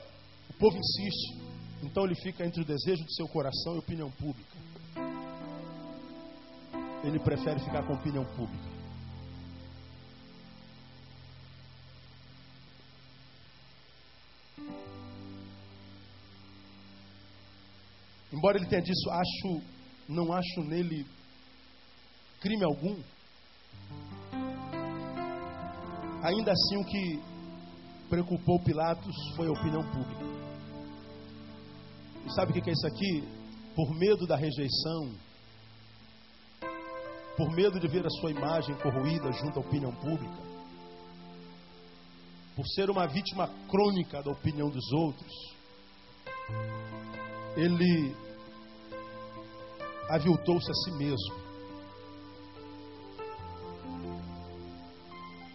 O povo insiste. Então ele fica entre o desejo do seu coração e a opinião pública. Ele prefere ficar com a opinião pública. Embora ele tenha dito, acho, não acho nele crime algum. Ainda assim, o que preocupou Pilatos foi a opinião pública. E sabe o que é isso aqui? Por medo da rejeição, por medo de ver a sua imagem corroída junto à opinião pública, por ser uma vítima crônica da opinião dos outros, ele aviltou-se a si mesmo.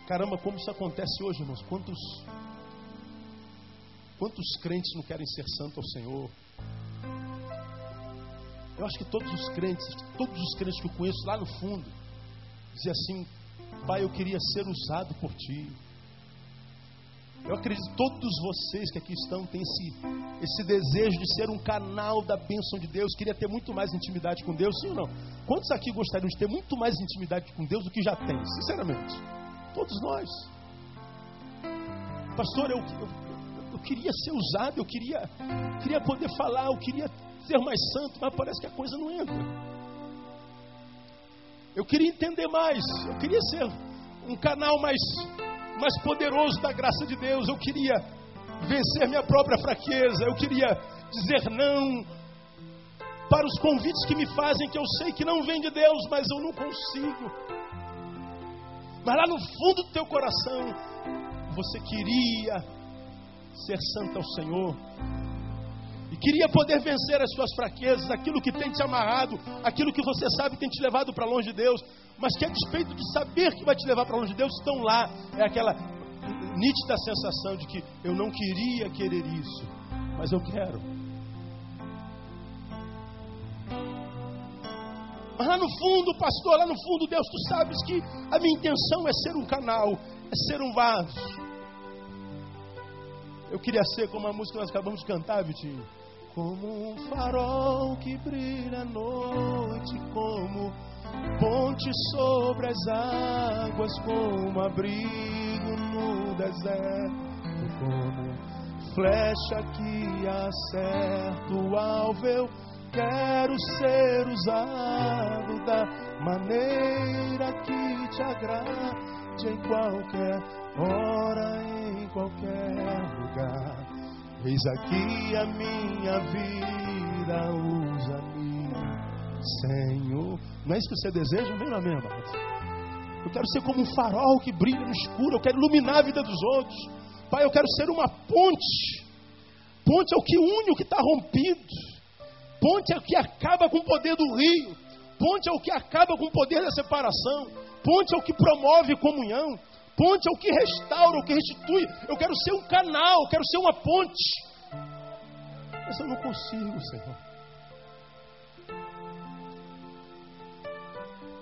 Caramba, como isso acontece hoje, irmãos? Quantos, quantos crentes não querem ser santos ao Senhor? Eu acho que todos os crentes, todos os crentes que eu conheço lá no fundo, dizem assim: Pai, eu queria ser usado por Ti. Eu acredito que todos vocês que aqui estão têm esse, esse desejo de ser um canal da bênção de Deus, queria ter muito mais intimidade com Deus, sim ou não? Quantos aqui gostariam de ter muito mais intimidade com Deus do que já tem, sinceramente? Todos nós. Pastor, eu, eu, eu queria ser usado, eu queria, queria poder falar, eu queria ser mais santo, mas parece que a coisa não entra. Eu queria entender mais, eu queria ser um canal mais, mais poderoso da graça de Deus, eu queria vencer minha própria fraqueza, eu queria dizer não para os convites que me fazem, que eu sei que não vem de Deus, mas eu não consigo. Mas lá no fundo do teu coração, você queria ser santo ao Senhor. E queria poder vencer as suas fraquezas, aquilo que tem te amarrado, aquilo que você sabe tem te levado para longe de Deus, mas que a despeito de saber que vai te levar para longe de Deus, estão lá. É aquela nítida sensação de que eu não queria querer isso, mas eu quero. Mas lá no fundo, pastor, lá no fundo, Deus, tu sabes que a minha intenção é ser um canal, é ser um vaso. Eu queria ser como a música que nós acabamos de cantar, Vitinho. Como um farol que brilha à noite, como ponte sobre as águas, como abrigo no deserto, como flecha que acerta o alvo. Eu quero ser usado da maneira que te agrade em qualquer hora, em qualquer lugar. Eis aqui a minha vida, usa-me, Senhor. Não é isso que você deseja? Vem lá mesmo, Eu quero ser como um farol que brilha no escuro. Eu quero iluminar a vida dos outros. Pai, eu quero ser uma ponte. Ponte é o que une o que está rompido. Ponte é o que acaba com o poder do rio. Ponte é o que acaba com o poder da separação. Ponte é o que promove comunhão. Ponte é o que restaura, o que restitui. Eu quero ser um canal, eu quero ser uma ponte. Mas eu não consigo, Senhor.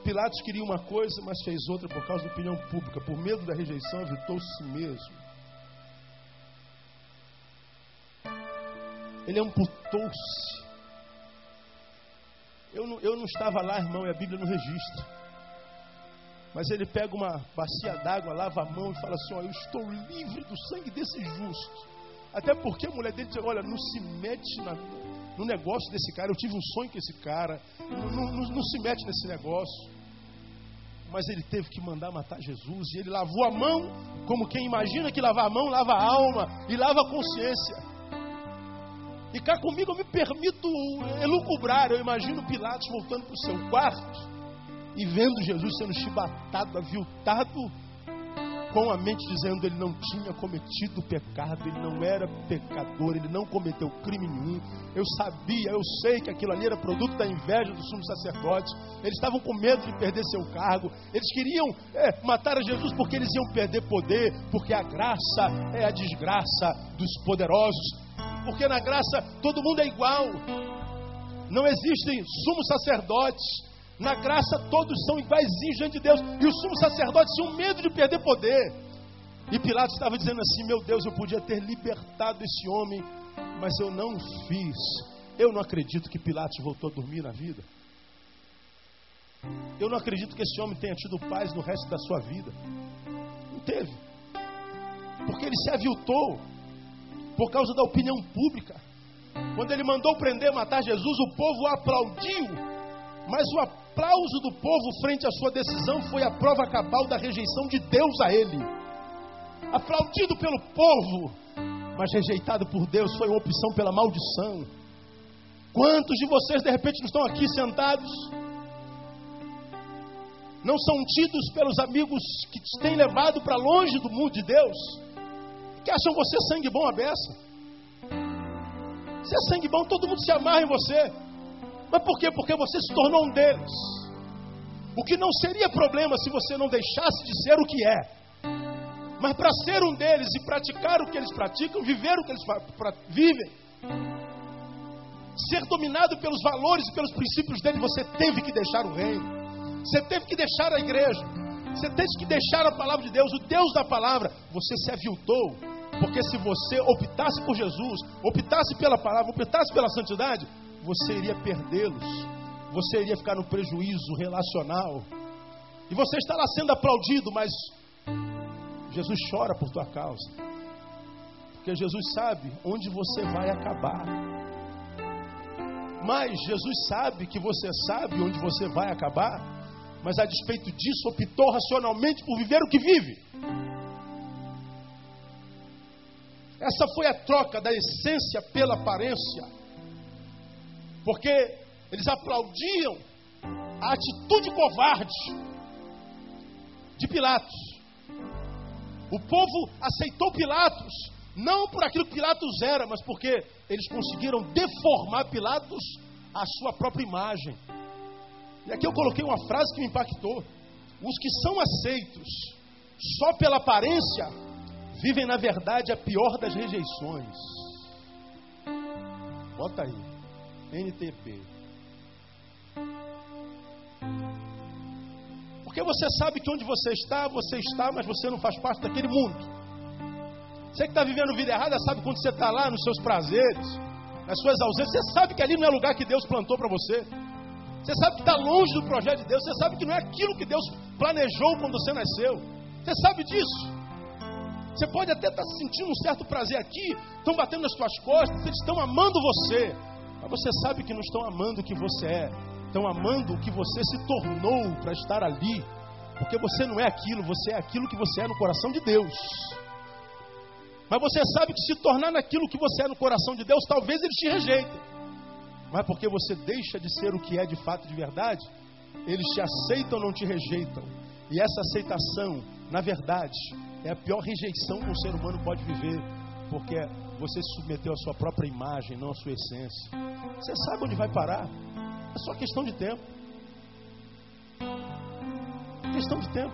Pilatos queria uma coisa, mas fez outra por causa da opinião pública. Por medo da rejeição, evitou-se mesmo. Ele amputou-se. Eu não, eu não estava lá, irmão, e a Bíblia não registra. Mas ele pega uma bacia d'água, lava a mão e fala assim: eu estou livre do sangue desse justo. Até porque a mulher dele diz: Olha, não se mete na, no negócio desse cara. Eu tive um sonho com esse cara. Não, não, não se mete nesse negócio. Mas ele teve que mandar matar Jesus. E ele lavou a mão, como quem imagina que lavar a mão lava a alma e lava a consciência. E cá comigo eu me permito elucubrar. Eu imagino Pilatos voltando para o seu quarto e vendo Jesus sendo chibatado, aviltado, com a mente dizendo ele não tinha cometido pecado, ele não era pecador, ele não cometeu crime nenhum. Eu sabia, eu sei que aquilo ali era produto da inveja dos sumos sacerdotes. Eles estavam com medo de perder seu cargo. Eles queriam é, matar a Jesus porque eles iam perder poder, porque a graça é a desgraça dos poderosos. Porque na graça todo mundo é igual. Não existem sumos sacerdotes na graça todos são iguais diante de Deus. E os sumos sacerdotes tinham medo de perder poder. E Pilatos estava dizendo assim: Meu Deus, eu podia ter libertado esse homem, mas eu não fiz. Eu não acredito que Pilatos voltou a dormir na vida. Eu não acredito que esse homem tenha tido paz no resto da sua vida. Não teve. Porque ele se aviltou por causa da opinião pública. Quando ele mandou prender, matar Jesus, o povo aplaudiu. Mas o aplauso do povo frente à sua decisão foi a prova cabal da rejeição de Deus a ele. Aplaudido pelo povo, mas rejeitado por Deus, foi uma opção pela maldição. Quantos de vocês de repente não estão aqui sentados? Não são tidos pelos amigos que te têm levado para longe do mundo de Deus? Que acham você sangue bom a beça? Se é sangue bom, todo mundo se amarra em você. Mas por quê? Porque você se tornou um deles. O que não seria problema se você não deixasse de ser o que é. Mas para ser um deles e praticar o que eles praticam, viver o que eles vivem, ser dominado pelos valores e pelos princípios dele, você teve que deixar o reino. Você teve que deixar a igreja. Você teve que deixar a palavra de Deus, o Deus da palavra. Você se aviltou porque se você optasse por Jesus, optasse pela palavra, optasse pela santidade, você iria perdê-los. Você iria ficar no prejuízo relacional. E você está lá sendo aplaudido, mas Jesus chora por tua causa. Porque Jesus sabe onde você vai acabar. Mas Jesus sabe que você sabe onde você vai acabar. Mas a despeito disso, optou racionalmente por viver o que vive. Essa foi a troca da essência pela aparência. Porque eles aplaudiam a atitude covarde de Pilatos. O povo aceitou Pilatos, não por aquilo que Pilatos era, mas porque eles conseguiram deformar Pilatos à sua própria imagem. E aqui eu coloquei uma frase que me impactou: os que são aceitos só pela aparência vivem, na verdade, a pior das rejeições. Bota aí, NTP. Porque você sabe que onde você está, você está, mas você não faz parte daquele mundo. Você que está vivendo vida errada sabe quando você está lá nos seus prazeres, nas suas ausências, você sabe que ali não é lugar que Deus plantou para você. Você sabe que está longe do projeto de Deus, você sabe que não é aquilo que Deus planejou quando você nasceu. Você sabe disso. Você pode até estar sentindo um certo prazer aqui, estão batendo nas suas costas, eles estão amando você. Mas você sabe que não estão amando o que você é, estão amando o que você se tornou para estar ali. Porque você não é aquilo, você é aquilo que você é no coração de Deus. Mas você sabe que se tornar naquilo que você é no coração de Deus, talvez eles te rejeitem. Mas porque você deixa de ser o que é de fato de verdade, eles te aceitam ou não te rejeitam. E essa aceitação, na verdade, é a pior rejeição que um ser humano pode viver, porque você se submeteu à sua própria imagem, não à sua essência. Você sabe onde vai parar, é só questão de tempo. Questão de tempo.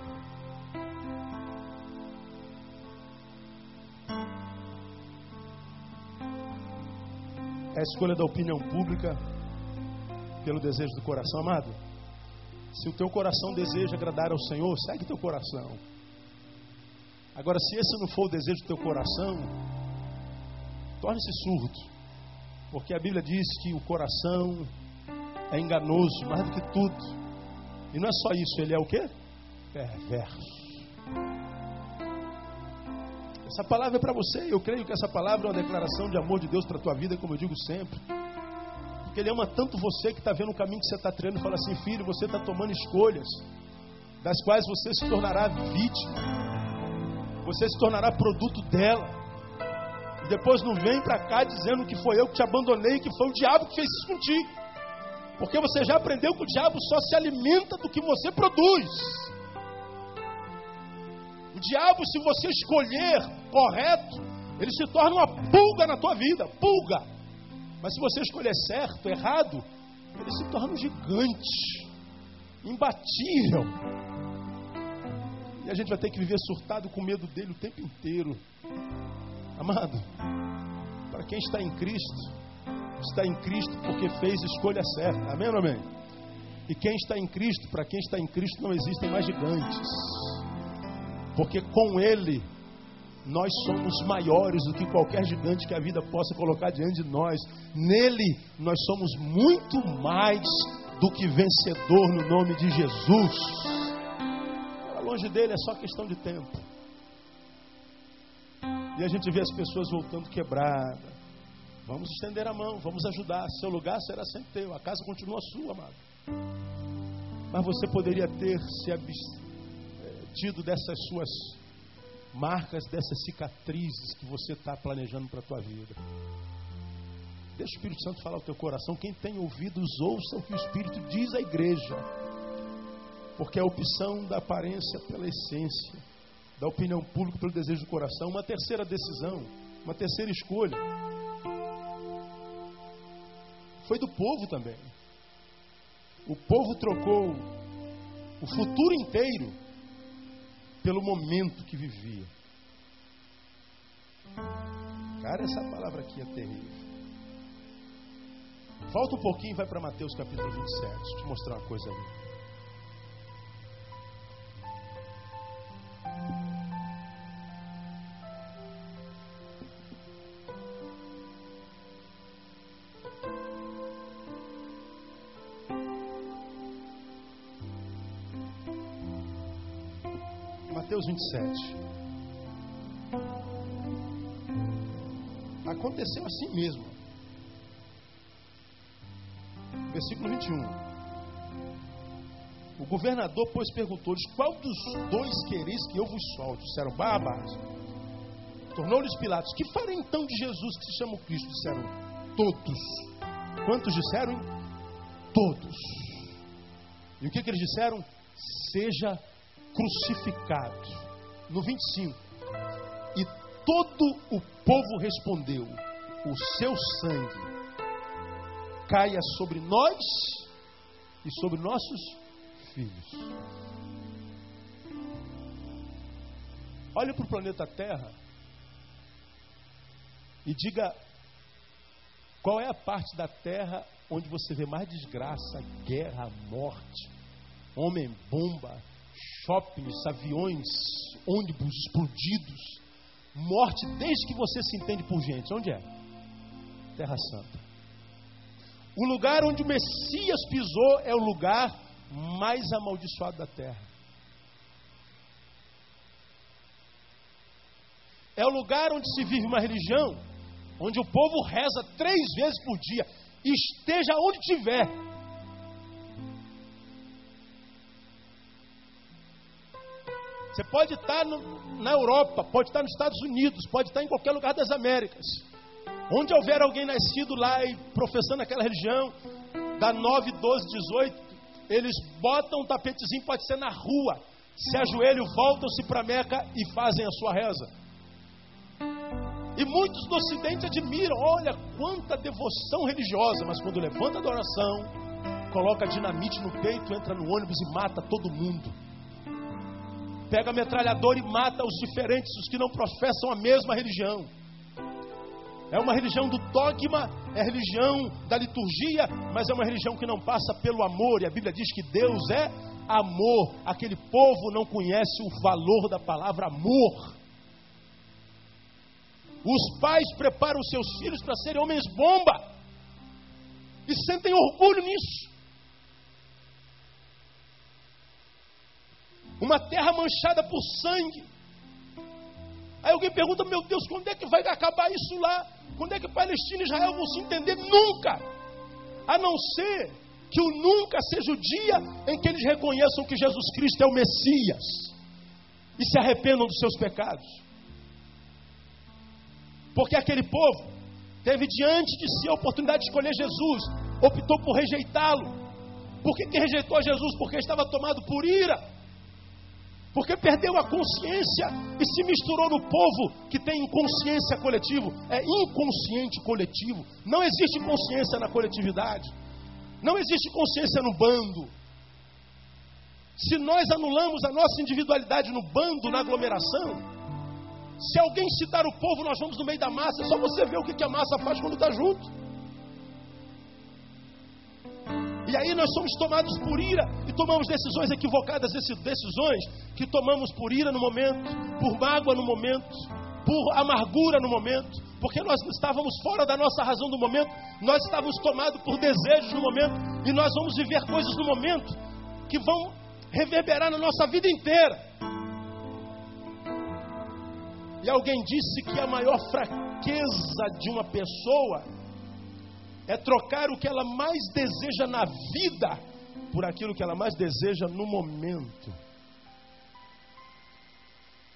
É a escolha da opinião pública pelo desejo do coração, amado. Se o teu coração deseja agradar ao Senhor, segue teu coração. Agora, se esse não for o desejo do teu coração, torne-se surdo. Porque a Bíblia diz que o coração é enganoso mais do que tudo. E não é só isso, ele é o quê? Perverso. Essa palavra é para você. Eu creio que essa palavra é uma declaração de amor de Deus para a tua vida, como eu digo sempre. Porque Ele ama tanto você que está vendo o caminho que você está treinando e fala assim: filho, você está tomando escolhas das quais você se tornará vítima você se tornará produto dela. E depois não vem para cá dizendo que foi eu que te abandonei, que foi o diabo que fez isso contigo. Porque você já aprendeu que o diabo só se alimenta do que você produz. O diabo, se você escolher correto, ele se torna uma pulga na tua vida, pulga. Mas se você escolher certo, errado, ele se torna um gigante, imbatível. E a gente vai ter que viver surtado com medo dele o tempo inteiro. Amado, para quem está em Cristo, está em Cristo porque fez escolha certa. Amém ou amém? E quem está em Cristo, para quem está em Cristo, não existem mais gigantes. Porque com Ele, nós somos maiores do que qualquer gigante que a vida possa colocar diante de nós. Nele, nós somos muito mais do que vencedor no nome de Jesus longe dele é só questão de tempo... E a gente vê as pessoas voltando quebradas, Vamos estender a mão, vamos ajudar. Seu lugar será sempre teu, a casa continua sua, amado. Mas você poderia ter se abstido dessas suas marcas, dessas cicatrizes que você está planejando para a tua vida. Deixa o Espírito Santo falar o teu coração. Quem tem ouvidos, ouça o que o Espírito diz à igreja. Porque a opção da aparência pela essência, da opinião pública pelo desejo do coração, uma terceira decisão, uma terceira escolha, foi do povo também. O povo trocou o futuro inteiro pelo momento que vivia. Cara, essa palavra aqui é terrível. Volta um pouquinho e vai para Mateus capítulo 27. Deixa eu te mostrar uma coisa ali. 27. Aconteceu assim mesmo. versículo 21. O governador, pois, perguntou-lhes: Qual dos dois quereis que eu vos solte? Disseram: Barrabás. Tornou-lhes Pilatos: Que farei então de Jesus que se chama o Cristo? Disseram: Todos. Quantos disseram? Todos. E o que, que eles disseram? Seja crucificado. No 25. E todo o povo respondeu: O seu sangue caia sobre nós e sobre nossos filhos. Olhe para o planeta Terra e diga qual é a parte da Terra onde você vê mais desgraça, guerra, morte, homem-bomba, shoppings, aviões, ônibus explodidos, morte desde que você se entende por gente. Onde é? Terra Santa. O lugar onde o Messias pisou é o lugar mais amaldiçoado da terra. É o lugar onde se vive uma religião, onde o povo reza três vezes por dia, esteja onde estiver. Você pode estar no, na Europa, pode estar nos Estados Unidos, pode estar em qualquer lugar das Américas. Onde houver alguém nascido lá e professando aquela religião, da 9, 12, 18, eles botam um tapetezinho, pode ser na rua, se ajoelham, voltam-se para Meca e fazem a sua reza. E muitos do Ocidente admiram, olha quanta devoção religiosa, mas quando levanta a adoração, coloca dinamite no peito, entra no ônibus e mata todo mundo. Pega a metralhadora e mata os diferentes, os que não professam a mesma religião. É uma religião do dogma, é religião da liturgia, mas é uma religião que não passa pelo amor. E a Bíblia diz que Deus é amor. Aquele povo não conhece o valor da palavra amor. Os pais preparam seus filhos para serem homens bomba e sentem orgulho nisso. Uma terra manchada por sangue. Aí alguém pergunta: Meu Deus, quando é que vai acabar isso lá? Quando é que Palestina e Israel vão se entender? Nunca! A não ser que o nunca seja o dia em que eles reconheçam que Jesus Cristo é o Messias e se arrependam dos seus pecados. Porque aquele povo teve diante de si a oportunidade de escolher Jesus, optou por rejeitá-lo. Por que, que rejeitou Jesus? Porque estava tomado por ira porque perdeu a consciência e se misturou no povo que tem inconsciência coletivo. É inconsciente coletivo. Não existe consciência na coletividade. Não existe consciência no bando. Se nós anulamos a nossa individualidade no bando, na aglomeração, se alguém citar o povo, nós vamos no meio da massa. É só você ver o que a massa faz quando está junto. E aí nós somos tomados por ira e tomamos decisões equivocadas, decisões que tomamos por ira no momento, por mágoa no momento, por amargura no momento, porque nós estávamos fora da nossa razão do momento, nós estávamos tomados por desejos no momento, e nós vamos viver coisas no momento que vão reverberar na nossa vida inteira. E alguém disse que a maior fraqueza de uma pessoa é trocar o que ela mais deseja na vida por aquilo que ela mais deseja no momento.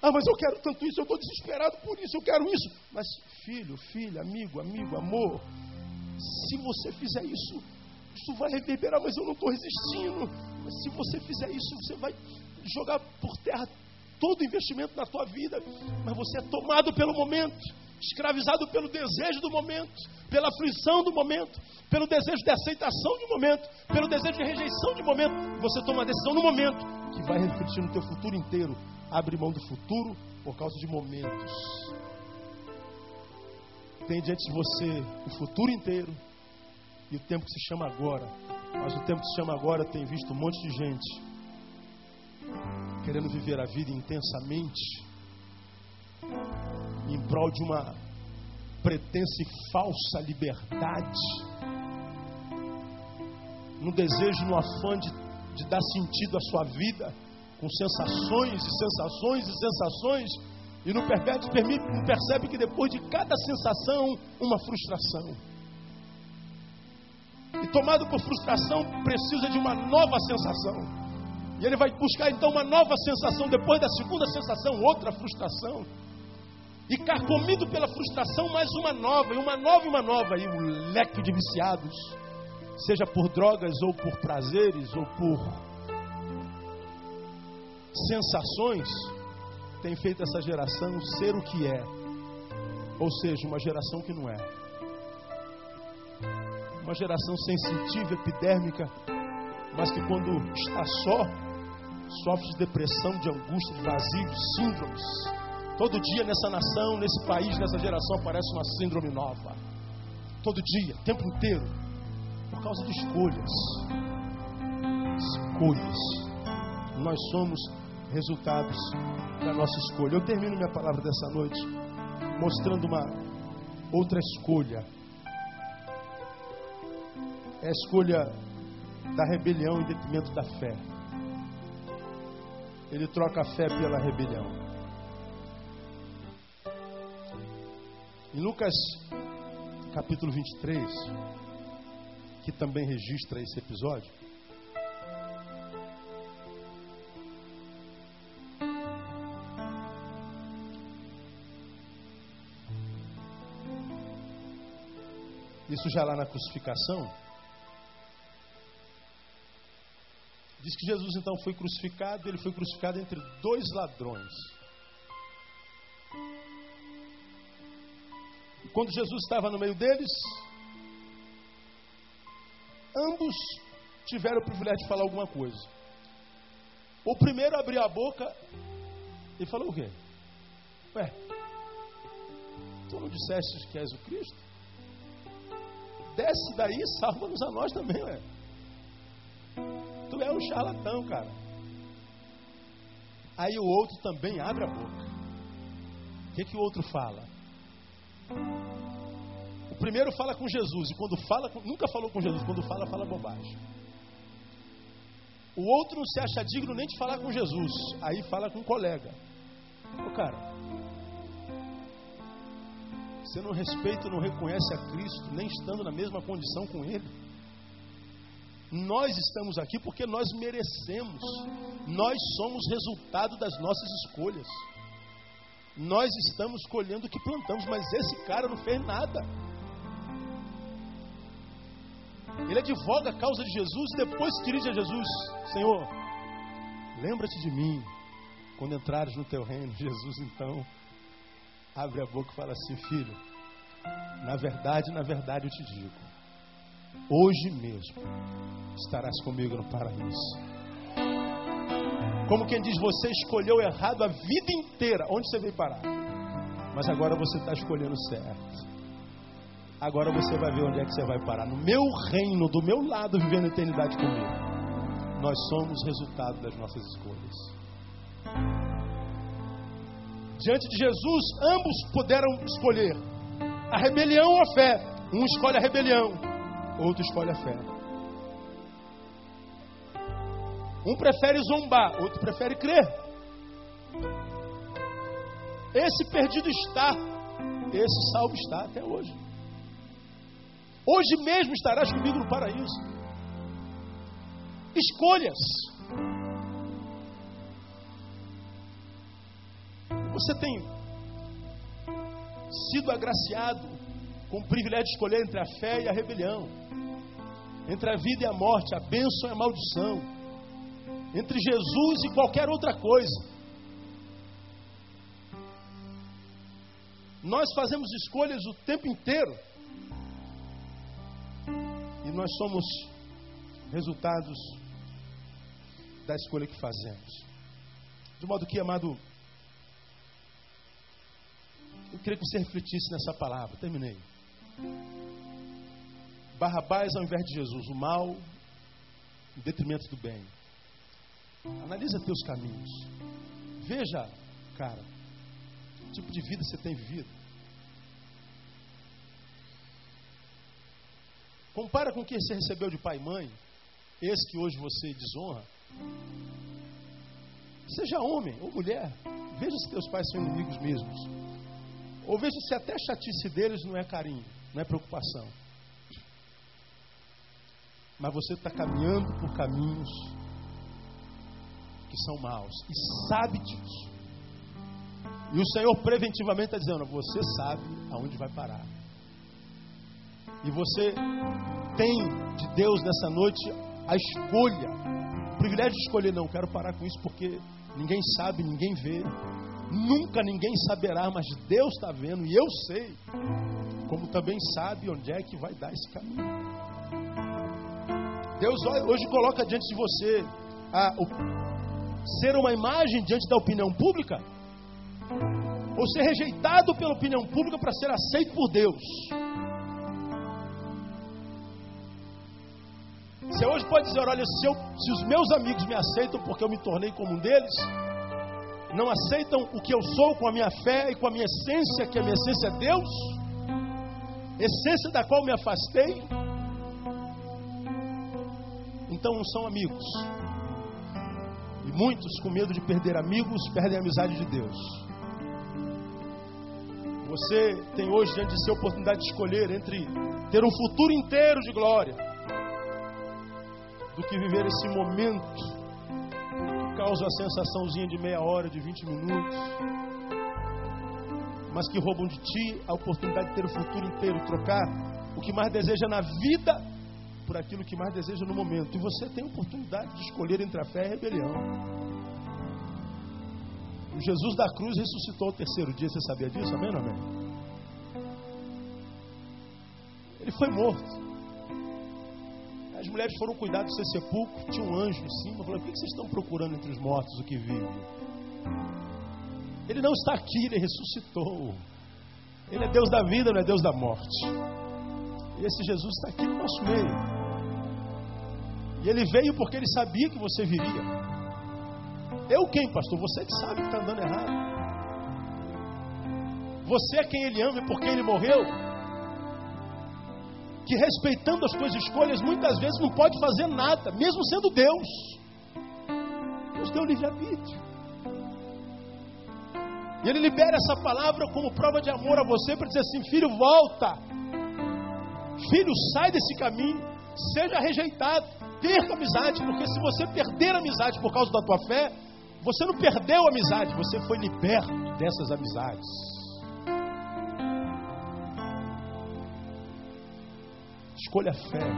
Ah, mas eu quero tanto isso, eu estou desesperado por isso, eu quero isso. Mas, filho, filha, amigo, amigo, amor, se você fizer isso, isso vai reverberar, mas eu não estou resistindo. Mas se você fizer isso, você vai jogar por terra todo investimento na tua vida. Mas você é tomado pelo momento, escravizado pelo desejo do momento, pela aflição do momento, pelo desejo de aceitação de momento, pelo desejo de rejeição de momento. Você toma a decisão no momento que vai refletir no teu futuro inteiro abre mão do futuro por causa de momentos. Tem diante de você o futuro inteiro e o tempo que se chama agora. Mas o tempo que se chama agora tem visto um monte de gente querendo viver a vida intensamente em prol de uma pretensa e falsa liberdade, no desejo, no afã de, de dar sentido à sua vida com sensações e sensações e sensações, e não percebe, percebe que depois de cada sensação, uma frustração. E tomado por frustração, precisa de uma nova sensação. E ele vai buscar então uma nova sensação, depois da segunda sensação, outra frustração. E carcomido pela frustração, mais uma nova, e uma nova e uma nova. E um leque de viciados, seja por drogas ou por prazeres ou por sensações tem feito essa geração ser o que é, ou seja, uma geração que não é. Uma geração sensitiva, epidérmica, mas que quando está só, sofre de depressão, de angústia, de vazio, de síndromes. Todo dia nessa nação, nesse país, nessa geração aparece uma síndrome nova. Todo dia, o tempo inteiro. Por causa de escolhas. Escolhas. Nós somos resultados da nossa escolha. Eu termino minha palavra dessa noite mostrando uma outra escolha. É a escolha da rebelião em detrimento da fé. Ele troca a fé pela rebelião. Em Lucas capítulo 23, que também registra esse episódio, isso já lá na crucificação, diz que Jesus então foi crucificado, ele foi crucificado entre dois ladrões. Quando Jesus estava no meio deles, ambos tiveram o privilégio de falar alguma coisa. O primeiro abriu a boca e falou o quê? Ué, tu não disseste que és o Cristo? Desce daí e salva-nos a nós também, ué. Tu é um charlatão, cara. Aí o outro também abre a boca. O que, que o outro fala? O primeiro fala com Jesus, e quando fala, nunca falou com Jesus, quando fala, fala bobagem. O outro não se acha digno nem de falar com Jesus, aí fala com um colega. Ô cara, você não respeita, não reconhece a Cristo, nem estando na mesma condição com Ele. Nós estamos aqui porque nós merecemos. Nós somos resultado das nossas escolhas. Nós estamos colhendo o que plantamos, mas esse cara não fez nada. Ele advoga a causa de Jesus e depois se dirige a Jesus: Senhor, lembra-te de mim quando entrares no teu reino. [laughs] Jesus então abre a boca e fala assim: Filho, na verdade, na verdade eu te digo, hoje mesmo estarás comigo no paraíso. Como quem diz, você escolheu errado a vida inteira. Onde você veio parar? Mas agora você está escolhendo certo. Agora você vai ver onde é que você vai parar. No meu reino, do meu lado, vivendo a eternidade comigo. Nós somos resultado das nossas escolhas. Diante de Jesus, ambos puderam escolher a rebelião ou a fé. Um escolhe a rebelião, outro escolhe a fé. Um prefere zombar, outro prefere crer. Esse perdido está, esse salvo está até hoje. Hoje mesmo estarás comigo no paraíso. Escolhas. Você tem sido agraciado com o privilégio de escolher entre a fé e a rebelião, entre a vida e a morte, a bênção e a maldição, entre Jesus e qualquer outra coisa. Nós fazemos escolhas o tempo inteiro e nós somos resultados da escolha que fazemos. De modo que, amado, eu queria que você refletisse nessa palavra. Terminei. Barrabás ao invés de Jesus, o mal em detrimento do bem. Analisa teus caminhos. Veja, cara, que tipo de vida você tem vivido. Compara com o que você recebeu de pai e mãe, esse que hoje você desonra. Seja homem ou mulher, veja se teus pais são inimigos mesmos. Ou veja se até a chatice deles não é carinho, não é preocupação. Mas você está caminhando por caminhos que são maus e sabe disso. E o Senhor preventivamente está dizendo: você sabe aonde vai parar. E você tem de Deus nessa noite a escolha, o privilégio de escolher. Não, quero parar com isso porque ninguém sabe, ninguém vê. Nunca ninguém saberá, mas Deus está vendo e eu sei. Como também sabe onde é que vai dar esse caminho. Deus hoje coloca diante de você a, o, ser uma imagem diante da opinião pública ou ser rejeitado pela opinião pública para ser aceito por Deus. Você hoje pode dizer: olha, se, eu, se os meus amigos me aceitam porque eu me tornei como um deles, não aceitam o que eu sou com a minha fé e com a minha essência, que a minha essência é Deus, essência da qual me afastei, então não são amigos. E muitos, com medo de perder amigos, perdem a amizade de Deus. Você tem hoje diante de si a oportunidade de escolher entre ter um futuro inteiro de glória do que viver esse momento que causa a sensaçãozinha de meia hora, de 20 minutos, mas que roubam de ti a oportunidade de ter o futuro inteiro, trocar o que mais deseja na vida por aquilo que mais deseja no momento. E você tem a oportunidade de escolher entre a fé e a rebelião. O Jesus da cruz ressuscitou o terceiro dia, você sabia disso? Amém ou amém? Ele foi morto. As mulheres foram cuidar do seu sepulcro, tinha um anjo em cima, falou: O que vocês estão procurando entre os mortos, o que vive? Ele não está aqui, ele ressuscitou. Ele é Deus da vida, não é Deus da morte. E esse Jesus está aqui no nosso meio. E ele veio porque ele sabia que você viria. Eu quem, pastor? Você que sabe que está andando errado. Você é quem ele ama e por quem ele morreu. Que respeitando as suas escolhas, muitas vezes não pode fazer nada, mesmo sendo Deus. Deus deu livre-arbítrio. E ele libera essa palavra como prova de amor a você para dizer assim: filho, volta. Filho, sai desse caminho. Seja rejeitado. Perca amizade, porque se você perder amizade por causa da tua fé, você não perdeu a amizade, você foi liberto dessas amizades. Escolha a fé,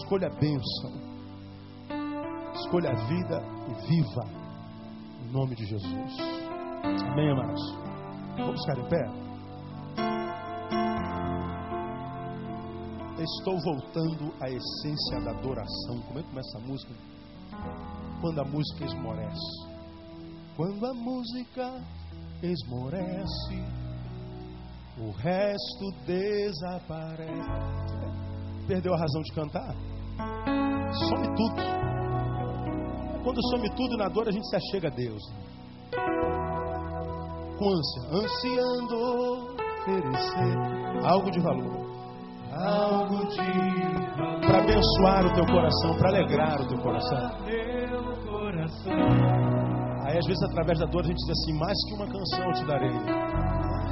escolha a bênção, escolha a vida e viva em nome de Jesus. Amém, amados? Vamos ficar em pé? Estou voltando à essência da adoração. Como é que começa a música? quando a música esmorece. Quando a música esmorece, o resto desaparece. Perdeu a razão de cantar? Some tudo. Quando some tudo na dor, a gente se achega a Deus. Com ânsia, ansiando oferecer algo de valor. Para abençoar o teu coração, para alegrar o teu coração. Aí às vezes através da dor a gente diz assim, mais que uma canção eu te darei.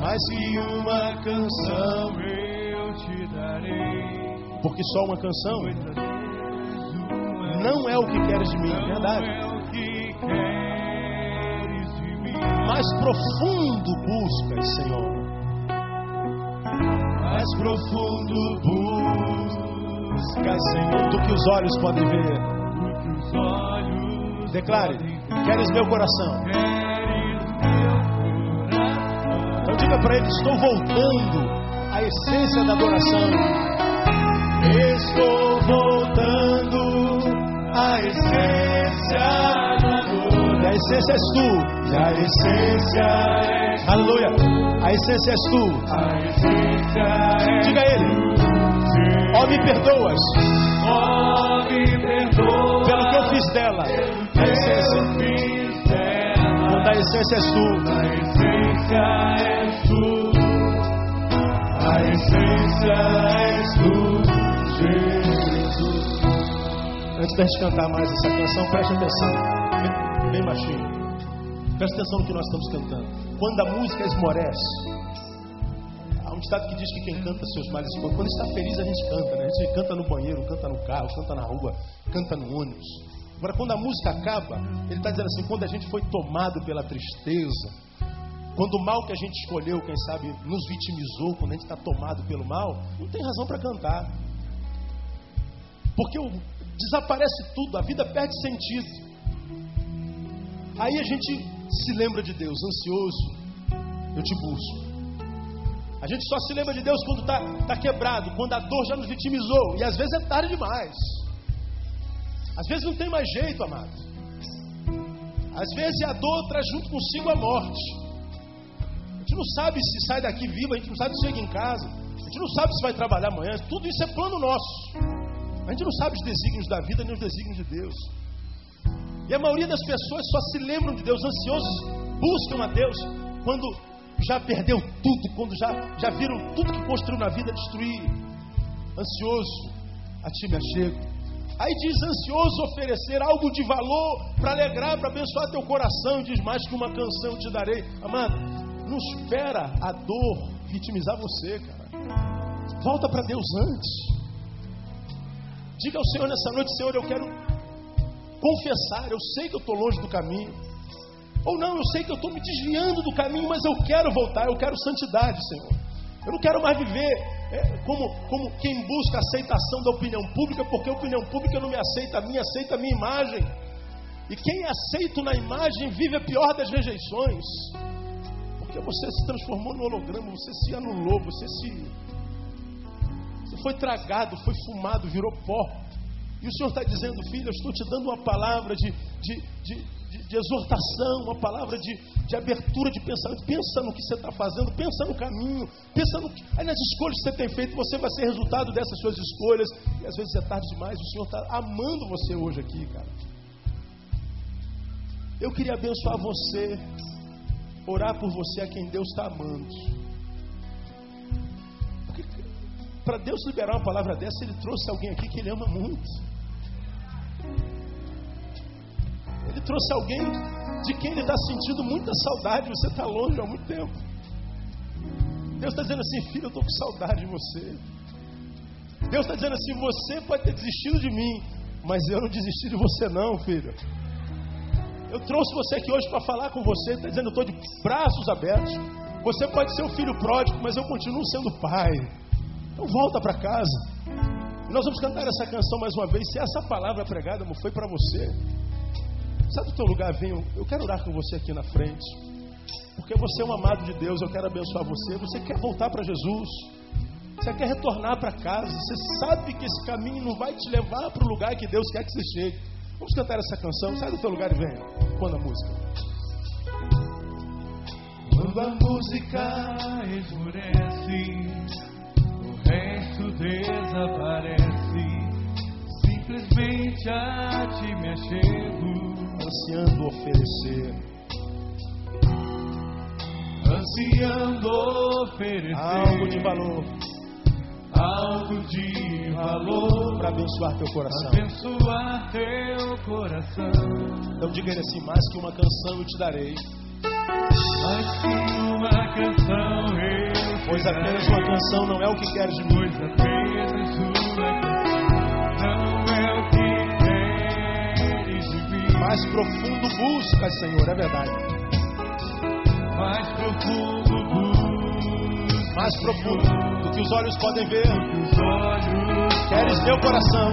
Mais que uma canção eu te darei. Porque só uma canção não é o que queres de mim, é verdade. Mais profundo buscas, Senhor. Mais profundo buscas, Senhor, do que os olhos podem ver. Declare: Queres meu coração? Então diga para ele: Estou voltando à essência da adoração. Estou voltando à essência da adoração. E a essência és tu. E a essência é Aleluia. A essência és tu. Diga a ele: Ó, me perdoas Oh, me perdoa pelo que eu fiz dela. A essência. Quando a essência és tu. A essência és tu. A essência és tu, Jesus. Antes da gente cantar mais essa canção, preste atenção. Bem baixinho. Preste atenção no que nós estamos cantando. Quando a música esmorece, há um ditado que diz que quem canta seus males esconde. Quando está feliz, a gente canta, né? A gente canta no banheiro, canta no carro, canta na rua, canta no ônibus. Agora, quando a música acaba, ele está dizendo assim: quando a gente foi tomado pela tristeza, quando o mal que a gente escolheu, quem sabe, nos vitimizou, quando a gente está tomado pelo mal, não tem razão para cantar. Porque o- desaparece tudo, a vida perde sentido. Aí a gente se lembra de Deus, ansioso, eu te busco. A gente só se lembra de Deus quando está tá quebrado, quando a dor já nos vitimizou. E às vezes é tarde demais. Às vezes não tem mais jeito, amado. Às vezes a dor traz junto consigo a morte. A gente não sabe se sai daqui vivo, a gente não sabe se chega em casa, a gente não sabe se vai trabalhar amanhã. Tudo isso é plano nosso. A gente não sabe os desígnios da vida nem os desígnios de Deus. E a maioria das pessoas só se lembram de Deus, ansiosos, buscam a Deus quando já perdeu tudo, quando já, já viram tudo que construiu na vida destruir. Ansioso, a ti me achego. Aí diz ansioso oferecer algo de valor para alegrar, para abençoar teu coração. Diz mais que uma canção te darei. Amado, não espera a dor vitimizar você, cara. Volta para Deus antes. Diga ao Senhor nessa noite, Senhor, eu quero confessar, eu sei que eu estou longe do caminho. Ou não, eu sei que eu estou me desviando do caminho, mas eu quero voltar, eu quero santidade, Senhor. Eu não quero mais viver é, como, como quem busca aceitação da opinião pública, porque a opinião pública não me aceita a mim, aceita a minha imagem. E quem é aceito na imagem vive a pior das rejeições. Porque você se transformou no holograma, você se anulou, você se. Você foi tragado, foi fumado, virou pó. E o Senhor está dizendo, filho, eu estou te dando uma palavra de, de, de, de, exortação, uma palavra de, abertura de pensamento. Pensa no que você está fazendo, pensa no caminho, pensa no que, aí nas escolhas que você tem feito, você vai ser resultado dessas suas escolhas. E às vezes é tarde demais, o Senhor está amando você hoje aqui, cara. Eu queria abençoar você, orar por você a quem Deus está amando. Para Deus liberar uma palavra dessa, Ele trouxe alguém aqui que Ele ama muito. Ele trouxe alguém de quem Ele está sentindo muita saudade. Você está longe há muito tempo. Deus está dizendo assim, filho, eu estou com saudade de você. Deus está dizendo assim, você pode ter desistido de mim, mas eu não desisti de você não, filho. Eu trouxe você aqui hoje para falar com você, está dizendo, eu estou de braços abertos. Você pode ser o filho pródigo, mas eu continuo sendo pai. Então volta para casa. Nós vamos cantar essa canção mais uma vez. Se essa palavra pregada amor, foi para você, sai do teu lugar, venha. Eu quero orar com você aqui na frente. Porque você é um amado de Deus, eu quero abençoar você. Você quer voltar para Jesus. Você quer retornar para casa. Você sabe que esse caminho não vai te levar para o lugar que Deus quer que você chegue. Vamos cantar essa canção. Sai do teu lugar e venha. Quando a música. Quando a música esmurece, o resto desaparece. Simplesmente a ti me achego, Ansiando oferecer ansiando oferecer algo de valor algo de valor para abençoar teu coração. abençoar teu coração. Então diga ele assim: mais que uma canção eu te darei, Mas que uma canção eu pois te apenas darei, uma canção não é o que queres de mim. Mais profundo busca, Senhor, é verdade. mais profundo busca, Mais profundo do que os olhos podem ver. os olhos Queres meu coração?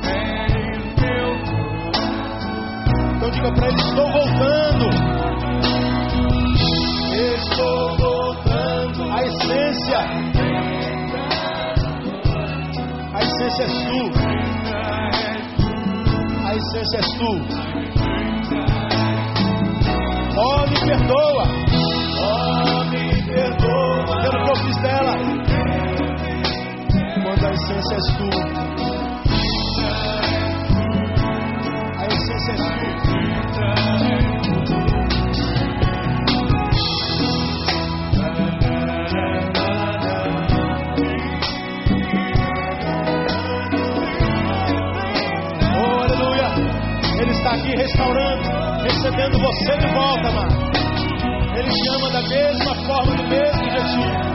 querem teu Então diga para ele: estou voltando. Estou voltando A essência, a essência és tu. A essência és tu. Oh, me perdoa Oh, me perdoa pelo que eu fiz dela. Quando a essência és tu. A essência és tu. Restaurando, recebendo você de volta, amado. Ele te ama da mesma forma, do mesmo jeitinho.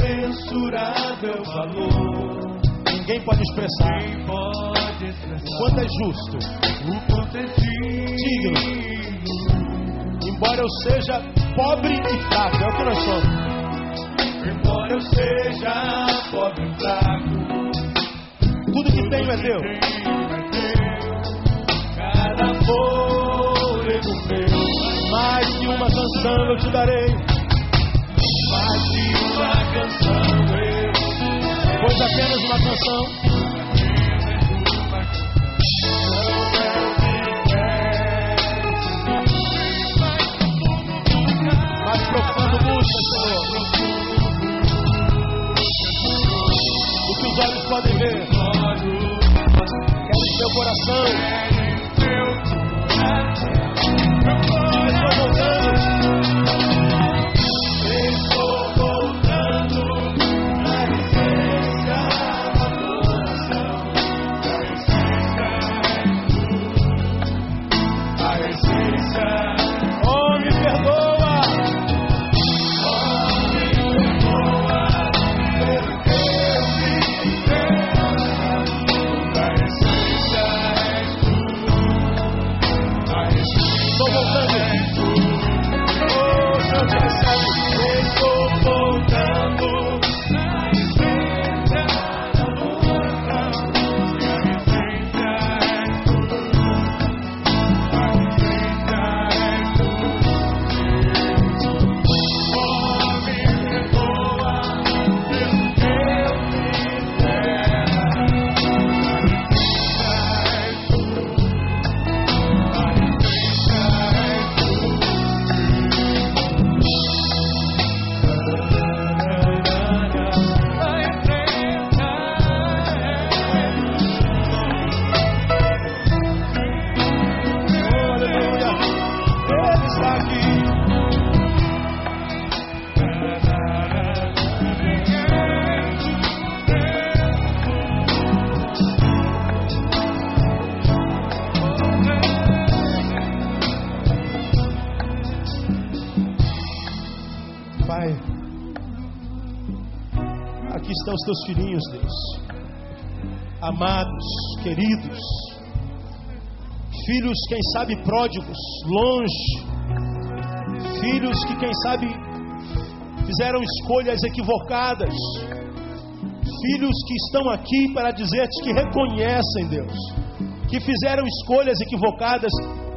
Mensurável valor Ninguém pode expressar quanto é justo. o quanto é digno Embora eu seja pobre e fraco, é o que nós somos. Embora eu seja pobre e fraco Tudo que tenho é teu. Cada fôlego meu Mais que uma canção eu te darei. Mais de uma canção eu Pois apenas uma canção O que os olhos podem ver. Queres teu coração. Estou voltando. Teus filhinhos, Deus. Amados, queridos, filhos, quem sabe pródigos, longe, filhos que, quem sabe, fizeram escolhas equivocadas, filhos que estão aqui para dizer-te que reconhecem, Deus, que fizeram escolhas equivocadas,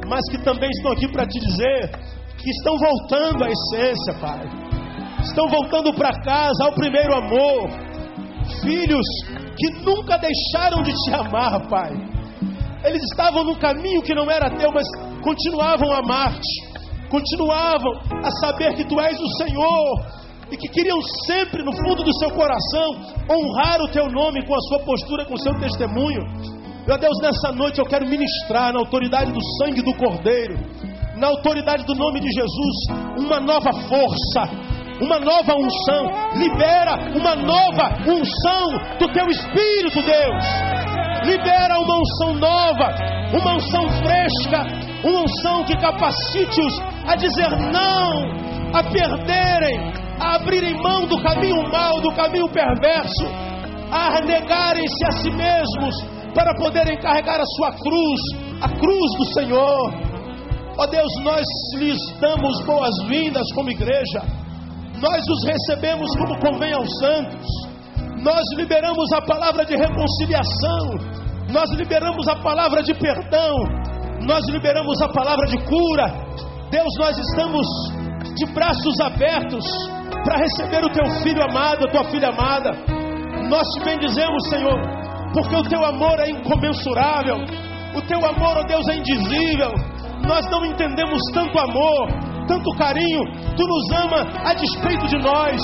mas que também estão aqui para te dizer que estão voltando à essência, Pai, estão voltando para casa, ao primeiro amor, filhos que nunca deixaram de te amar, Pai. Eles estavam num caminho que não era teu, mas continuavam a amar-te, continuavam a saber que tu és o Senhor e que queriam sempre, no fundo do seu coração, honrar o teu nome com a sua postura, com o seu testemunho. Meu Deus, nessa noite eu quero ministrar na autoridade do sangue do Cordeiro, na autoridade do nome de Jesus, uma nova força, uma nova unção. Libera uma nova unção do teu Espírito, Deus. Libera uma unção nova uma unção fresca, uma unção que capacite-os a dizer não, a perderem, a abrirem mão do caminho mau, do caminho perverso, a negarem-se a si mesmos para poderem carregar a sua cruz, a cruz do Senhor. Ó Deus, nós lhes damos boas-vindas como igreja, nós os recebemos como convém aos santos, nós liberamos a palavra de reconciliação, nós liberamos a palavra de perdão, nós liberamos a palavra de cura. Deus, nós estamos de braços abertos para receber o teu filho amado, a tua filha amada. Nós te bendizemos, Senhor, porque o teu amor é incomensurável, o teu amor, ó Deus, é indizível. Nós não entendemos tanto amor, tanto carinho. Tu nos ama a despeito de nós.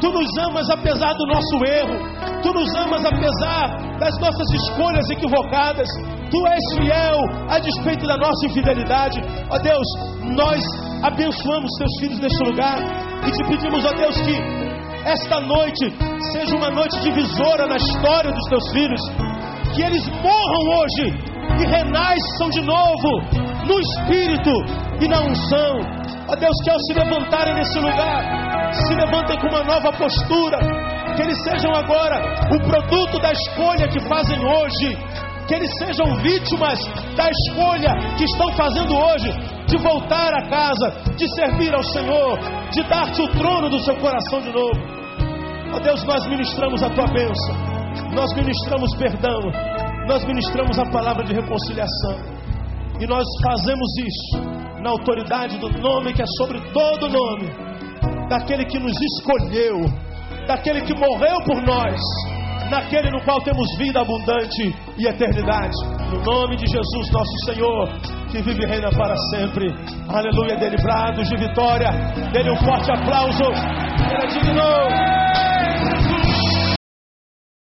Tu nos amas apesar do nosso erro. Tu nos amas apesar das nossas escolhas equivocadas. Tu és fiel a despeito da nossa infidelidade. Ó Deus, nós abençoamos teus filhos neste lugar e te pedimos, ó Deus, que esta noite seja uma noite divisora na história dos teus filhos. Que eles morram hoje e renasçam de novo no espírito e na unção. Ó Deus, que ao se levantarem nesse lugar, se levantem com uma nova postura, que eles sejam agora o produto da escolha que fazem hoje, que eles sejam vítimas da escolha que estão fazendo hoje, de voltar a casa, de servir ao Senhor, de dar-te o trono do seu coração de novo. Ó Deus, nós ministramos a tua bênção, nós ministramos perdão, nós ministramos a palavra de reconciliação. E nós fazemos isso na autoridade do nome que é sobre todo nome, daquele que nos escolheu, daquele que morreu por nós, naquele no qual temos vida abundante e eternidade. No nome de Jesus, nosso Senhor, que vive e reina para sempre. Aleluia, dele brados de vitória, dele um forte aplauso. Ele é digno.